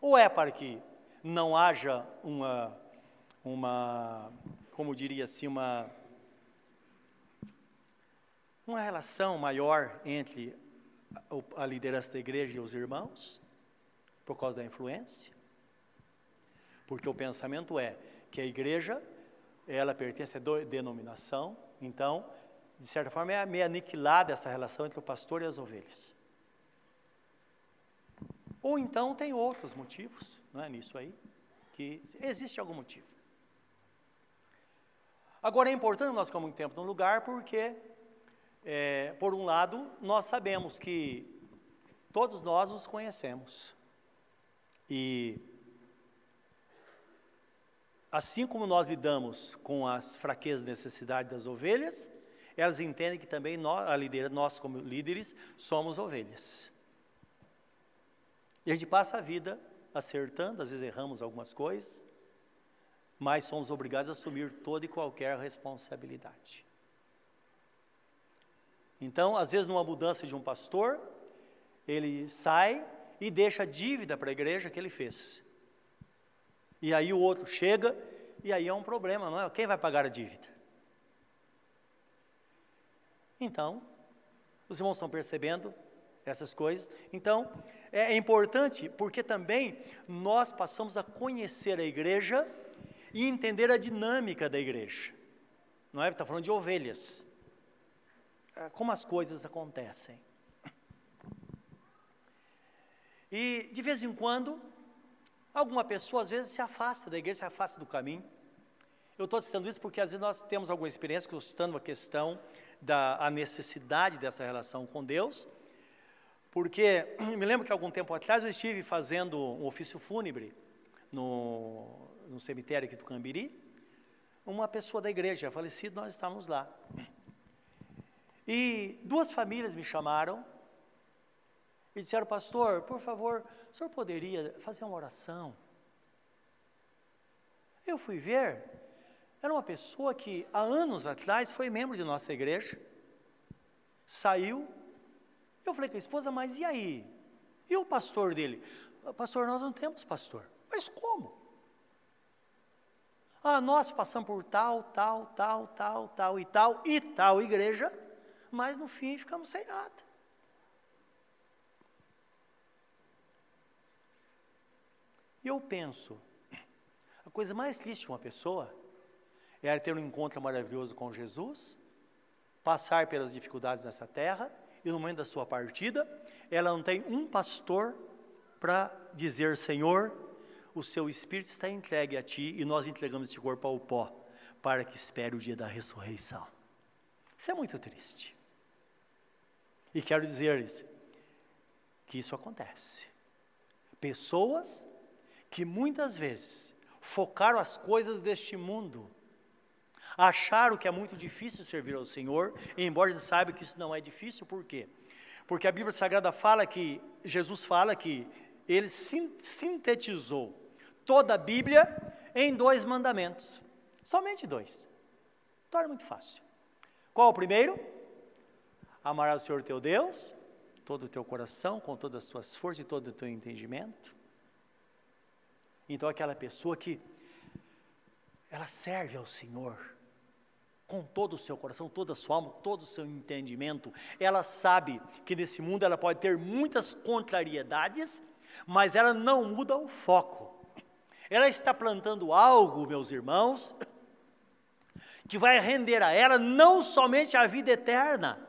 Ou é para que não haja uma, uma como diria assim, uma, uma relação maior entre a, a liderança da igreja e os irmãos, por causa da influência. Porque o pensamento é que a igreja, ela pertence à denominação, então, de certa forma, é meio aniquilada essa relação entre o pastor e as ovelhas. Ou então tem outros motivos, não é nisso aí, que existe algum motivo. Agora é importante nós ficar muito tempo num lugar porque, é, por um lado, nós sabemos que todos nós nos conhecemos. E assim como nós lidamos com as fraquezas e necessidades das ovelhas, elas entendem que também nós, a nós como líderes, somos ovelhas. E a gente passa a vida acertando, às vezes erramos algumas coisas, mas somos obrigados a assumir toda e qualquer responsabilidade. Então, às vezes, numa mudança de um pastor, ele sai e deixa a dívida para a igreja que ele fez. E aí o outro chega, e aí é um problema, não é? Quem vai pagar a dívida? Então, os irmãos estão percebendo essas coisas. Então, é importante porque também nós passamos a conhecer a igreja e entender a dinâmica da igreja. Não é? Está falando de ovelhas. É, como as coisas acontecem. E de vez em quando, alguma pessoa às vezes se afasta da igreja, se afasta do caminho. Eu estou citando isso porque às vezes nós temos alguma experiência, citando a questão da a necessidade dessa relação com Deus, porque me lembro que algum tempo atrás eu estive fazendo um ofício fúnebre no, no cemitério aqui do Cambiri, uma pessoa da igreja falecida, nós estávamos lá. E duas famílias me chamaram e disseram, pastor, por favor, o senhor poderia fazer uma oração? Eu fui ver, era uma pessoa que há anos atrás foi membro de nossa igreja, saiu, eu falei com a esposa, mas e aí? E o pastor dele? Pastor, nós não temos pastor. Mas como? Ah, nós passamos por tal, tal, tal, tal, tal e tal e tal igreja, mas no fim ficamos sem nada. E eu penso, a coisa mais triste de uma pessoa é ela ter um encontro maravilhoso com Jesus, passar pelas dificuldades nessa terra, e no momento da sua partida, ela não tem um pastor para dizer: Senhor, o seu espírito está entregue a ti e nós entregamos este corpo ao pó, para que espere o dia da ressurreição. Isso é muito triste. E quero dizer-lhes que isso acontece. Pessoas que muitas vezes focaram as coisas deste mundo, acharam que é muito difícil servir ao Senhor, embora ele saiba que isso não é difícil, por quê? Porque a Bíblia Sagrada fala que, Jesus fala que ele sintetizou toda a Bíblia em dois mandamentos, somente dois. Torna muito fácil. Qual o primeiro? Amarás o Senhor teu Deus, todo o teu coração, com todas as tuas forças e todo o teu entendimento. Então, aquela pessoa que ela serve ao Senhor com todo o seu coração, toda a sua alma, todo o seu entendimento, ela sabe que nesse mundo ela pode ter muitas contrariedades, mas ela não muda o foco. Ela está plantando algo, meus irmãos, que vai render a ela não somente a vida eterna,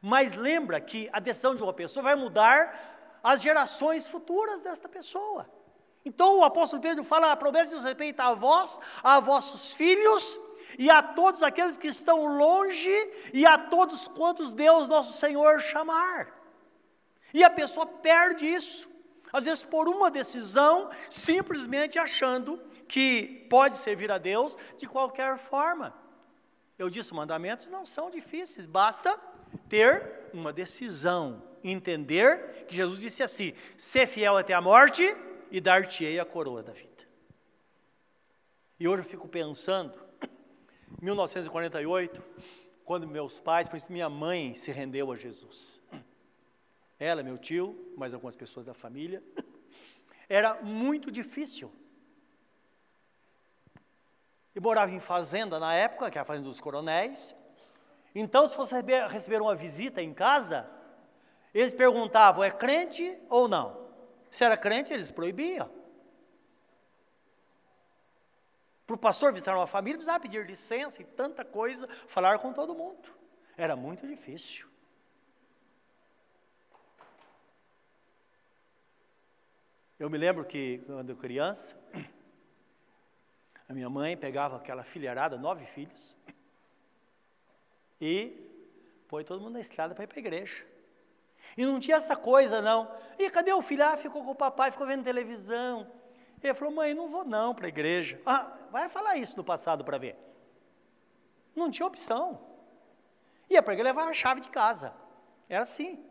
mas lembra que a decisão de uma pessoa vai mudar as gerações futuras desta pessoa. Então o apóstolo Pedro fala: a promessa diz respeito a vós, a vossos filhos e a todos aqueles que estão longe e a todos quantos Deus nosso Senhor chamar. E a pessoa perde isso, às vezes por uma decisão, simplesmente achando que pode servir a Deus de qualquer forma. Eu disse, mandamentos não são difíceis, basta ter uma decisão, entender que Jesus disse assim: ser fiel até a morte e dar-te-ei a coroa da vida. E hoje eu fico pensando, 1948, quando meus pais, principalmente minha mãe, se rendeu a Jesus. Ela, meu tio, mais algumas pessoas da família. Era muito difícil. Eu morava em fazenda na época, que era a fazenda dos coronéis. Então, se você receber uma visita em casa, eles perguntavam, é crente ou não? Se era crente, eles proibiam. Para o pastor visitar uma família, precisava pedir licença e tanta coisa, falar com todo mundo. Era muito difícil. Eu me lembro que, quando criança, a minha mãe pegava aquela filharada, nove filhos, e põe todo mundo na estrada para ir para a igreja. E não tinha essa coisa, não. E cadê o filho? Ah, ficou com o papai, ficou vendo televisão. Ele falou, mãe, não vou não para a igreja. Ah, vai falar isso no passado para ver. Não tinha opção. Ia para igreja levar a chave de casa. Era assim.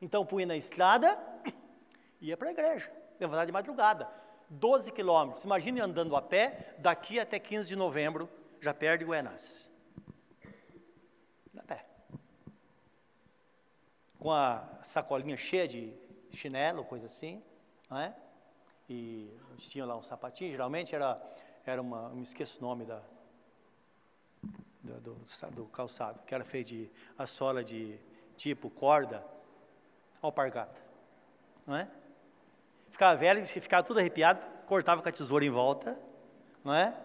Então punha na estrada, ia para a igreja, levantar de madrugada. 12 quilômetros. Imagine andando a pé, daqui até 15 de novembro, já perde Guianás. A pé. Com a sacolinha cheia de chinelo, coisa assim, não é? E tinha lá um sapatinho, geralmente era, era uma, me esqueço o nome da, do, do, do, calçado, que era feito de a sola de tipo corda, alpargata, não é? ficava velho, ficava tudo arrepiado, cortava com a tesoura em volta, não é?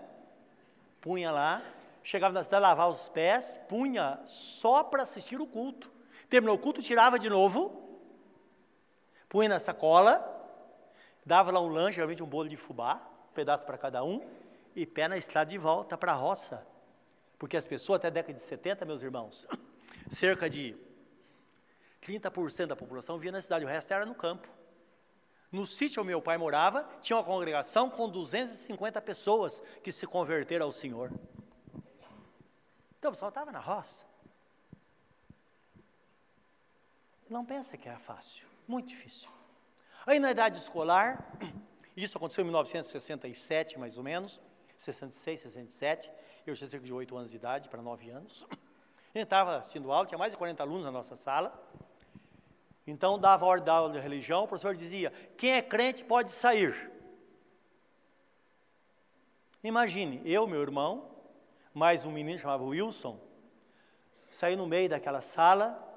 Punha lá, chegava na cidade, lavava os pés, punha só para assistir o culto. Terminou o culto, tirava de novo, punha na sacola, dava lá um lanche, geralmente um bolo de fubá, um pedaço para cada um, e pé na estrada de volta para a roça. Porque as pessoas, até a década de 70, meus irmãos, cerca de 30% da população via na cidade, o resto era no campo. No sítio onde meu pai morava, tinha uma congregação com 250 pessoas que se converteram ao Senhor. Então o pessoal estava na roça. Não pensa que era fácil, muito difícil. Aí na idade escolar, isso aconteceu em 1967 mais ou menos, 66, 67, eu tinha cerca de 8 anos de idade, para 9 anos. A gente estava sendo aula, tinha mais de 40 alunos na nossa sala. Então, dava ordem da aula de religião, o professor dizia: quem é crente pode sair. Imagine, eu, meu irmão, mais um menino chamado Wilson, saí no meio daquela sala.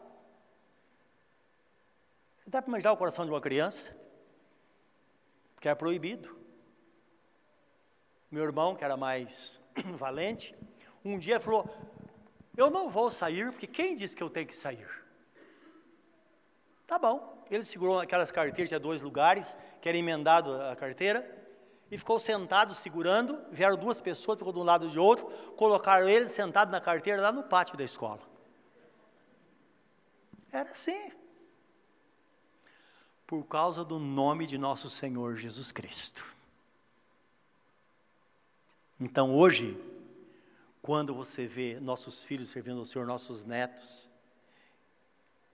Dá para imaginar o coração de uma criança? Que era proibido. Meu irmão, que era mais valente, um dia falou: Eu não vou sair, porque quem disse que eu tenho que sair? Tá bom. Ele segurou aquelas carteiras, tinha dois lugares, que era emendado a carteira, e ficou sentado segurando. Vieram duas pessoas, ficou de um lado e de outro, colocaram ele sentado na carteira lá no pátio da escola. Era assim. Por causa do nome de nosso Senhor Jesus Cristo. Então hoje, quando você vê nossos filhos servindo ao Senhor, nossos netos,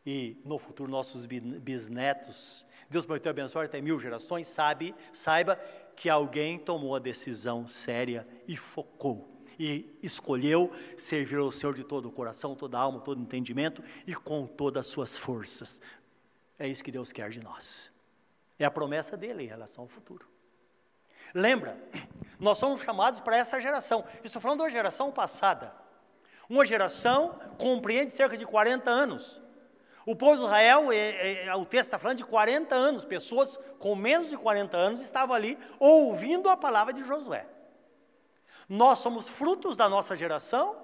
e no futuro nossos bisnetos, Deus prometeu abençoar até mil gerações, sabe, saiba que alguém tomou a decisão séria e focou e escolheu servir ao Senhor de todo o coração, toda a alma, todo o entendimento e com todas as suas forças. É isso que Deus quer de nós. É a promessa dele em relação ao futuro. Lembra, nós somos chamados para essa geração. Estou falando da geração passada. Uma geração compreende cerca de 40 anos. O povo de Israel, é, é, o texto está falando de 40 anos, pessoas com menos de 40 anos estavam ali ouvindo a palavra de Josué. Nós somos frutos da nossa geração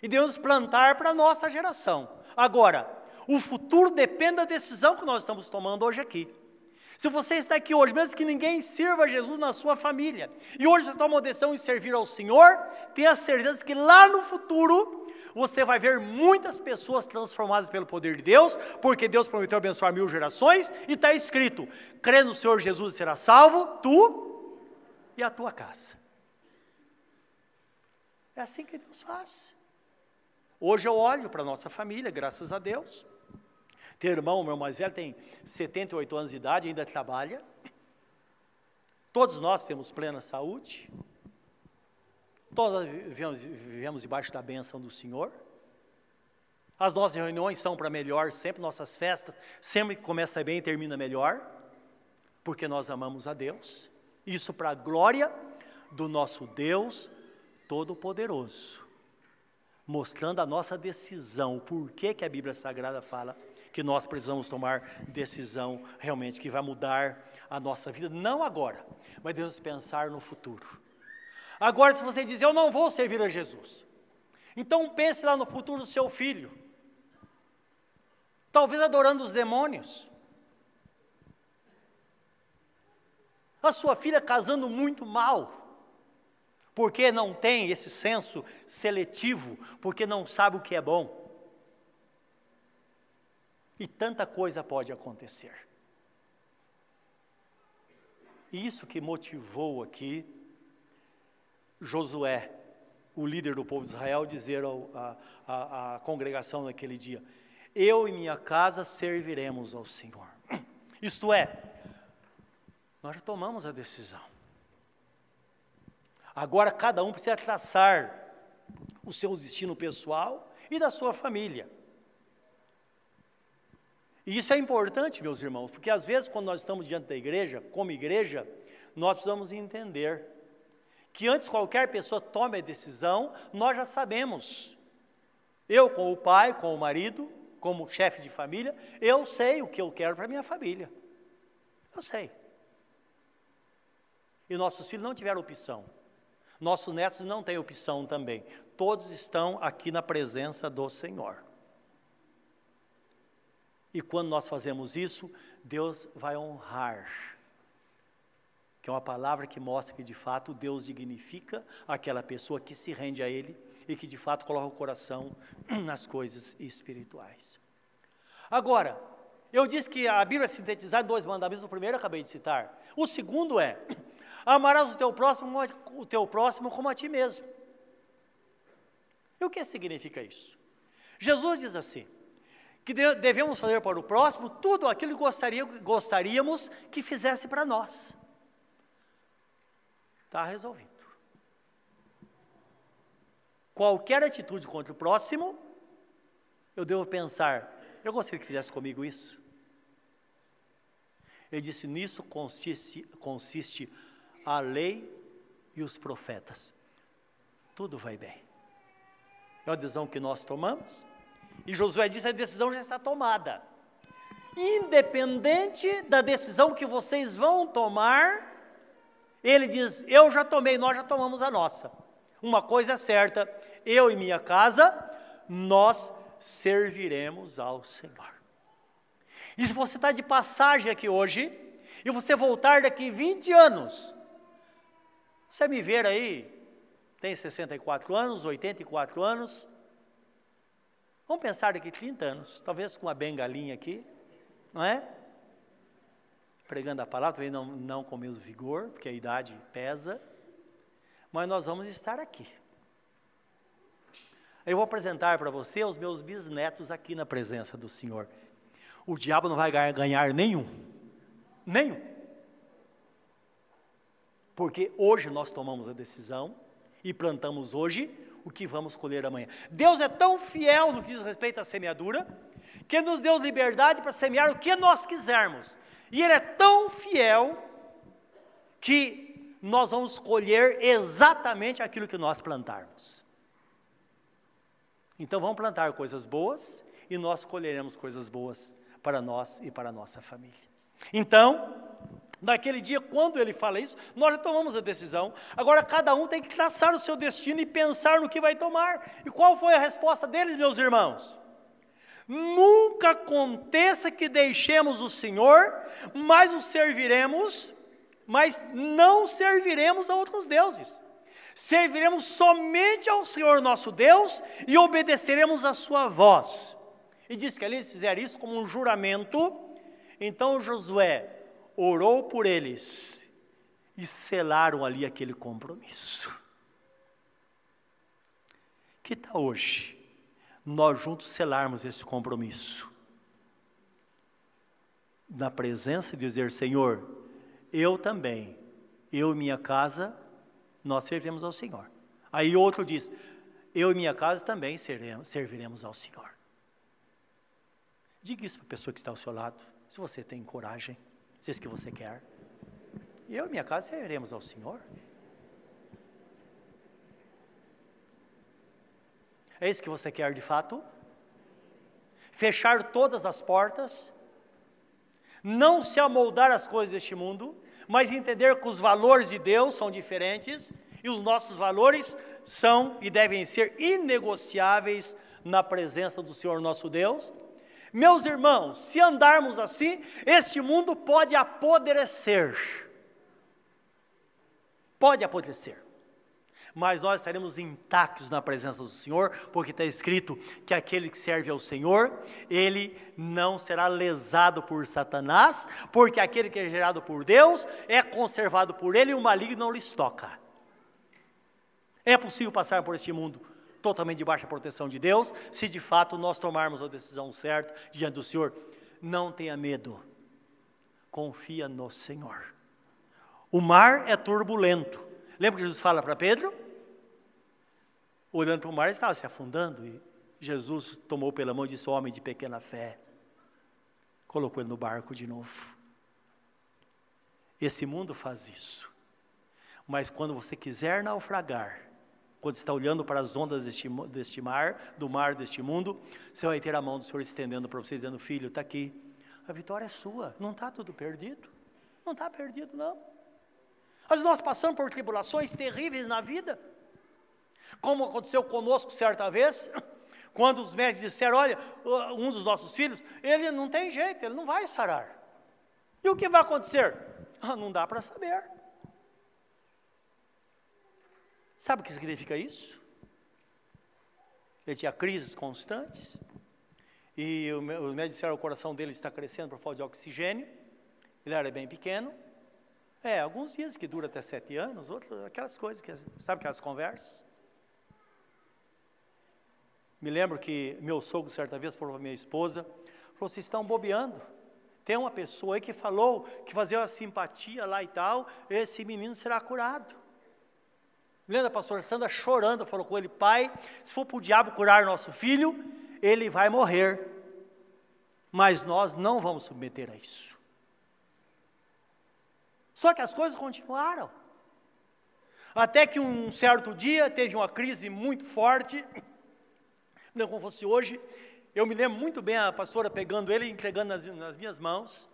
e devemos plantar para a nossa geração. Agora, o futuro depende da decisão que nós estamos tomando hoje aqui. Se você está aqui hoje, mesmo que ninguém sirva Jesus na sua família, e hoje você toma uma decisão em servir ao Senhor, tenha certeza que lá no futuro você vai ver muitas pessoas transformadas pelo poder de Deus, porque Deus prometeu abençoar mil gerações, e está escrito: crê no Senhor Jesus e será salvo, tu e a tua casa. É assim que Deus faz. Hoje eu olho para a nossa família, graças a Deus. Tem irmão, meu mais velho, tem 78 anos de idade, ainda trabalha. Todos nós temos plena saúde. Todos vivemos, vivemos debaixo da bênção do Senhor. As nossas reuniões são para melhor sempre, nossas festas sempre começa bem e termina melhor, porque nós amamos a Deus. Isso para a glória do nosso Deus Todo-Poderoso, mostrando a nossa decisão, o porquê que a Bíblia Sagrada fala que nós precisamos tomar decisão realmente que vai mudar a nossa vida, não agora, mas devemos pensar no futuro. Agora, se você diz, eu não vou servir a Jesus, então pense lá no futuro do seu filho, talvez adorando os demônios, a sua filha casando muito mal, porque não tem esse senso seletivo, porque não sabe o que é bom. E tanta coisa pode acontecer. Isso que motivou aqui Josué, o líder do povo de Israel, dizer à congregação naquele dia: Eu e minha casa serviremos ao Senhor. Isto é, nós já tomamos a decisão. Agora cada um precisa traçar o seu destino pessoal e da sua família. E isso é importante, meus irmãos, porque às vezes, quando nós estamos diante da igreja, como igreja, nós precisamos entender que antes qualquer pessoa tome a decisão, nós já sabemos. Eu, como pai, como marido, como chefe de família, eu sei o que eu quero para minha família. Eu sei. E nossos filhos não tiveram opção. Nossos netos não têm opção também. Todos estão aqui na presença do Senhor. E quando nós fazemos isso, Deus vai honrar. Que é uma palavra que mostra que de fato Deus dignifica aquela pessoa que se rende a Ele e que de fato coloca o coração nas coisas espirituais. Agora, eu disse que a Bíblia é sintetizada em dois mandamentos, o primeiro eu acabei de citar. O segundo é: amarás o teu próximo, o teu próximo como a ti mesmo. E o que significa isso? Jesus diz assim: que devemos fazer para o próximo tudo aquilo que gostaria, gostaríamos que fizesse para nós. Está resolvido. Qualquer atitude contra o próximo, eu devo pensar, eu gostaria que fizesse comigo isso. Ele disse: nisso consiste, consiste a lei e os profetas. Tudo vai bem. É a decisão que nós tomamos, e Josué disse: a decisão já está tomada. Independente da decisão que vocês vão tomar, ele diz: Eu já tomei, nós já tomamos a nossa. Uma coisa é certa: eu e minha casa, nós serviremos ao Senhor. E se você está de passagem aqui hoje, e você voltar daqui 20 anos, você me ver aí, tem 64 anos, 84 anos, Vamos pensar daqui 30 anos, talvez com uma bengalinha aqui, não é? Pregando a palavra, talvez não, não com o mesmo vigor, porque a idade pesa, mas nós vamos estar aqui. Eu vou apresentar para você os meus bisnetos aqui na presença do Senhor. O diabo não vai ganhar nenhum, nenhum. Porque hoje nós tomamos a decisão e plantamos hoje o que vamos colher amanhã. Deus é tão fiel no que diz respeito à semeadura, que nos deu liberdade para semear o que nós quisermos. E Ele é tão fiel que nós vamos colher exatamente aquilo que nós plantarmos. Então vamos plantar coisas boas e nós colheremos coisas boas para nós e para a nossa família. Então, Naquele dia, quando ele fala isso, nós já tomamos a decisão. Agora, cada um tem que traçar o seu destino e pensar no que vai tomar. E qual foi a resposta deles, meus irmãos? Nunca aconteça que deixemos o Senhor, mas o serviremos, mas não serviremos a outros deuses. Serviremos somente ao Senhor nosso Deus e obedeceremos a sua voz. E diz que eles fizeram isso como um juramento. Então Josué orou por eles e selaram ali aquele compromisso. Que tal hoje nós juntos selarmos esse compromisso? Na presença de dizer, Senhor, eu também, eu e minha casa, nós serviremos ao Senhor. Aí outro diz, eu e minha casa também seremos, serviremos ao Senhor. Diga isso para a pessoa que está ao seu lado, se você tem coragem, se isso que você quer. Eu e minha casa serviremos ao Senhor. É isso que você quer de fato? Fechar todas as portas, não se amoldar às coisas deste mundo, mas entender que os valores de Deus são diferentes e os nossos valores são e devem ser inegociáveis na presença do Senhor nosso Deus. Meus irmãos, se andarmos assim, este mundo pode apodrecer. Pode apodrecer mas nós estaremos intactos na presença do Senhor, porque está escrito que aquele que serve ao Senhor, ele não será lesado por Satanás, porque aquele que é gerado por Deus é conservado por ele e o maligno não lhes toca. É possível passar por este mundo totalmente debaixo da proteção de Deus, se de fato nós tomarmos a decisão certa diante do Senhor. Não tenha medo, confia no Senhor. O mar é turbulento, Lembra que Jesus fala para Pedro? Olhando para o mar, ele estava se afundando e Jesus tomou pela mão e disse: Homem de pequena fé. Colocou ele no barco de novo. Esse mundo faz isso. Mas quando você quiser naufragar, quando está olhando para as ondas deste, deste mar, do mar deste mundo, você vai ter a mão do Senhor estendendo para você, dizendo: Filho, está aqui. A vitória é sua, não está tudo perdido. Não está perdido, não. Mas nós passamos por tribulações terríveis na vida, como aconteceu conosco certa vez, quando os médicos disseram: Olha, um dos nossos filhos, ele não tem jeito, ele não vai sarar. E o que vai acontecer? Ah, não dá para saber. Sabe o que significa isso? Ele tinha crises constantes, e os médicos disseram: o coração dele está crescendo por falta de oxigênio, ele era bem pequeno, é, alguns dias que dura até sete anos, outros, aquelas coisas que, sabe aquelas conversas? Me lembro que meu sogro, certa vez, falou para minha esposa, falou, vocês estão bobeando. Tem uma pessoa aí que falou que fazer uma simpatia lá e tal, esse menino será curado. Me lembro da pastora Sandra chorando, falou com ele, pai, se for para o diabo curar nosso filho, ele vai morrer. Mas nós não vamos submeter a isso. Só que as coisas continuaram. Até que um certo dia teve uma crise muito forte, não como fosse hoje. Eu me lembro muito bem a pastora pegando ele e entregando nas, nas minhas mãos.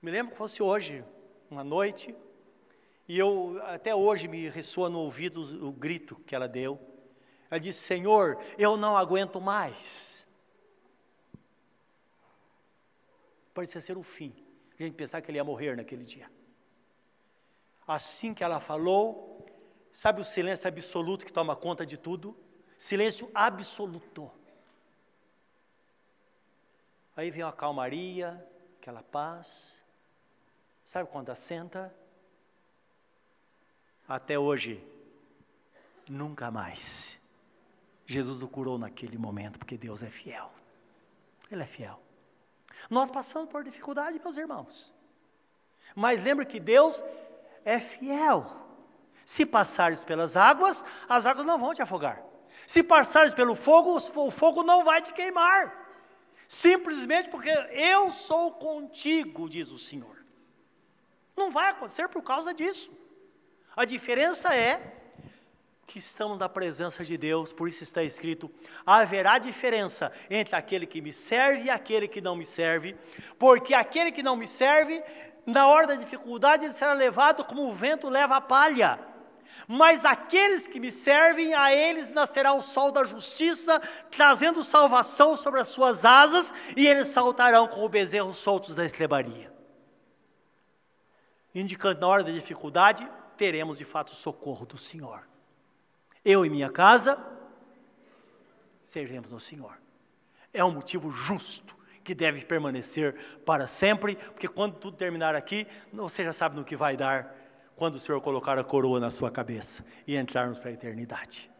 Me lembro que fosse hoje, uma noite, e eu até hoje me ressoa no ouvido o, grito que ela deu. Ela disse: Senhor, eu não aguento mais. Parecia ser o fim. A gente pensar que ele ia morrer naquele dia. Assim que ela falou, sabe o silêncio absoluto que toma conta de tudo? Silêncio absoluto. Aí vem a calmaria, aquela paz. Sabe quando assenta? Até hoje, nunca mais. Jesus o curou naquele momento, porque Deus é fiel. Ele é fiel. Nós passamos por dificuldade, meus irmãos. Mas lembre que Deus é fiel. Se passares pelas águas, as águas não vão te afogar. Se passares pelo fogo, o fogo não vai te queimar. Simplesmente porque eu sou contigo, diz o Senhor. Não vai acontecer por causa disso. A diferença é que estamos na presença de Deus, por isso está escrito: haverá diferença entre aquele que me serve e aquele que não me serve, porque aquele que não me serve na hora da dificuldade, ele será levado como o vento leva a palha. Mas aqueles que me servem, a eles nascerá o sol da justiça, trazendo salvação sobre as suas asas, e eles saltarão como bezerros soltos da estrebaria. Indicando na hora da dificuldade, teremos de fato socorro do Senhor. Eu e minha casa serviremos ao Senhor. É um motivo justo que deve permanecer para sempre, porque quando tudo terminar aqui, você já sabe no que vai dar quando o Senhor colocar a coroa na sua cabeça e entrarmos para a eternidade.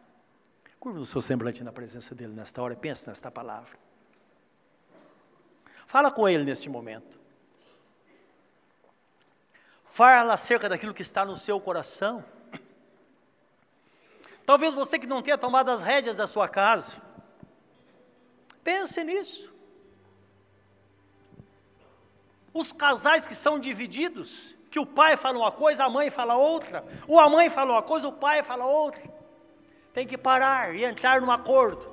Curva o seu semblante na presença dele nesta hora e pense nesta palavra. Fala com ele neste momento. Fala acerca daquilo que está no seu coração. Talvez você que não tenha tomado as rédeas da sua casa, pense nisso. Os casais que são divididos, que o pai fala uma coisa, a mãe fala outra, ou a mãe fala uma coisa, o pai fala outra. Tem que parar e entrar num acordo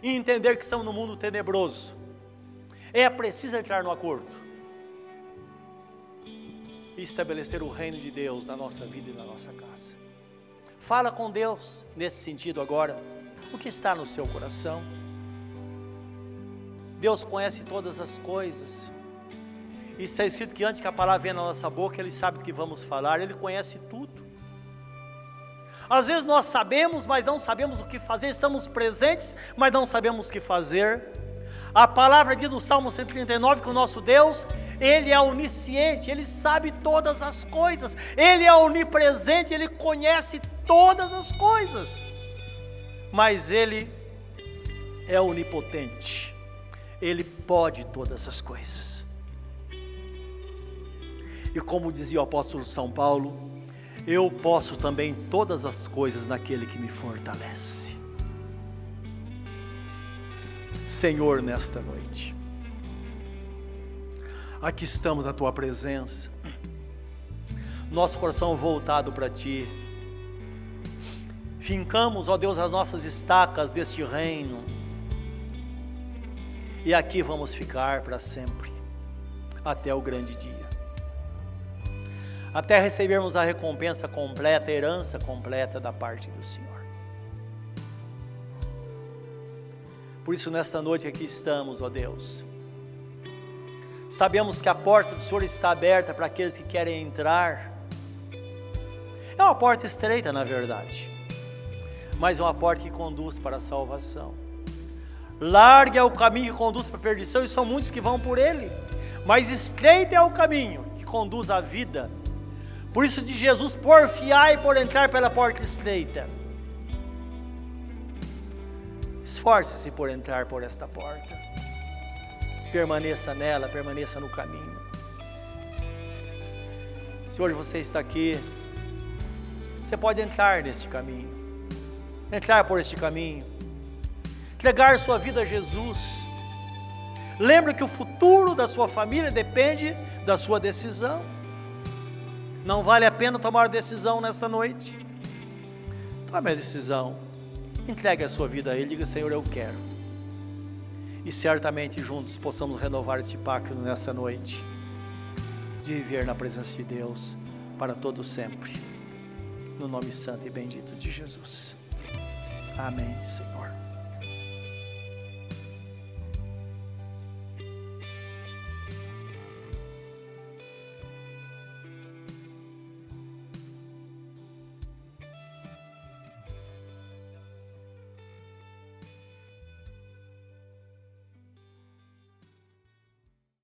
e entender que estamos no mundo tenebroso. É preciso entrar no acordo e estabelecer o reino de Deus na nossa vida e na nossa casa. Fala com Deus nesse sentido agora. O que está no seu coração? Deus conhece todas as coisas. Está escrito que antes que a palavra venha na nossa boca, Ele sabe o que vamos falar, Ele conhece tudo. Às vezes nós sabemos, mas não sabemos o que fazer, estamos presentes, mas não sabemos o que fazer. A palavra diz no Salmo 139 que o nosso Deus, Ele é onisciente, Ele sabe todas as coisas, Ele é onipresente, Ele conhece todas as coisas, mas Ele é onipotente, Ele pode todas as coisas. E como dizia o apóstolo São Paulo, eu posso também todas as coisas naquele que me fortalece. Senhor, nesta noite, aqui estamos na tua presença, nosso coração voltado para ti, fincamos, ó Deus, as nossas estacas deste reino, e aqui vamos ficar para sempre, até o grande dia até recebermos a recompensa completa, a herança completa da parte do Senhor. Por isso, nesta noite aqui estamos, ó Deus. Sabemos que a porta do Senhor está aberta para aqueles que querem entrar. É uma porta estreita, na verdade, mas é uma porta que conduz para a salvação. Largo é o caminho que conduz para a perdição, e são muitos que vão por ele, mas estreito é o caminho que conduz à vida por isso de Jesus porfiar e por entrar pela porta estreita. Esforce-se por entrar por esta porta. Permaneça nela, permaneça no caminho. Se hoje você está aqui, você pode entrar nesse caminho. Entrar por este caminho. Entregar sua vida a Jesus. Lembre que o futuro da sua família depende da sua decisão. Não vale a pena tomar decisão nesta noite? Tome a decisão. Entregue a sua vida a Ele. Diga, Senhor, eu quero. E certamente juntos possamos renovar este pacto nessa noite. De viver na presença de Deus para todo sempre. No nome santo e bendito de Jesus. Amém, Senhor.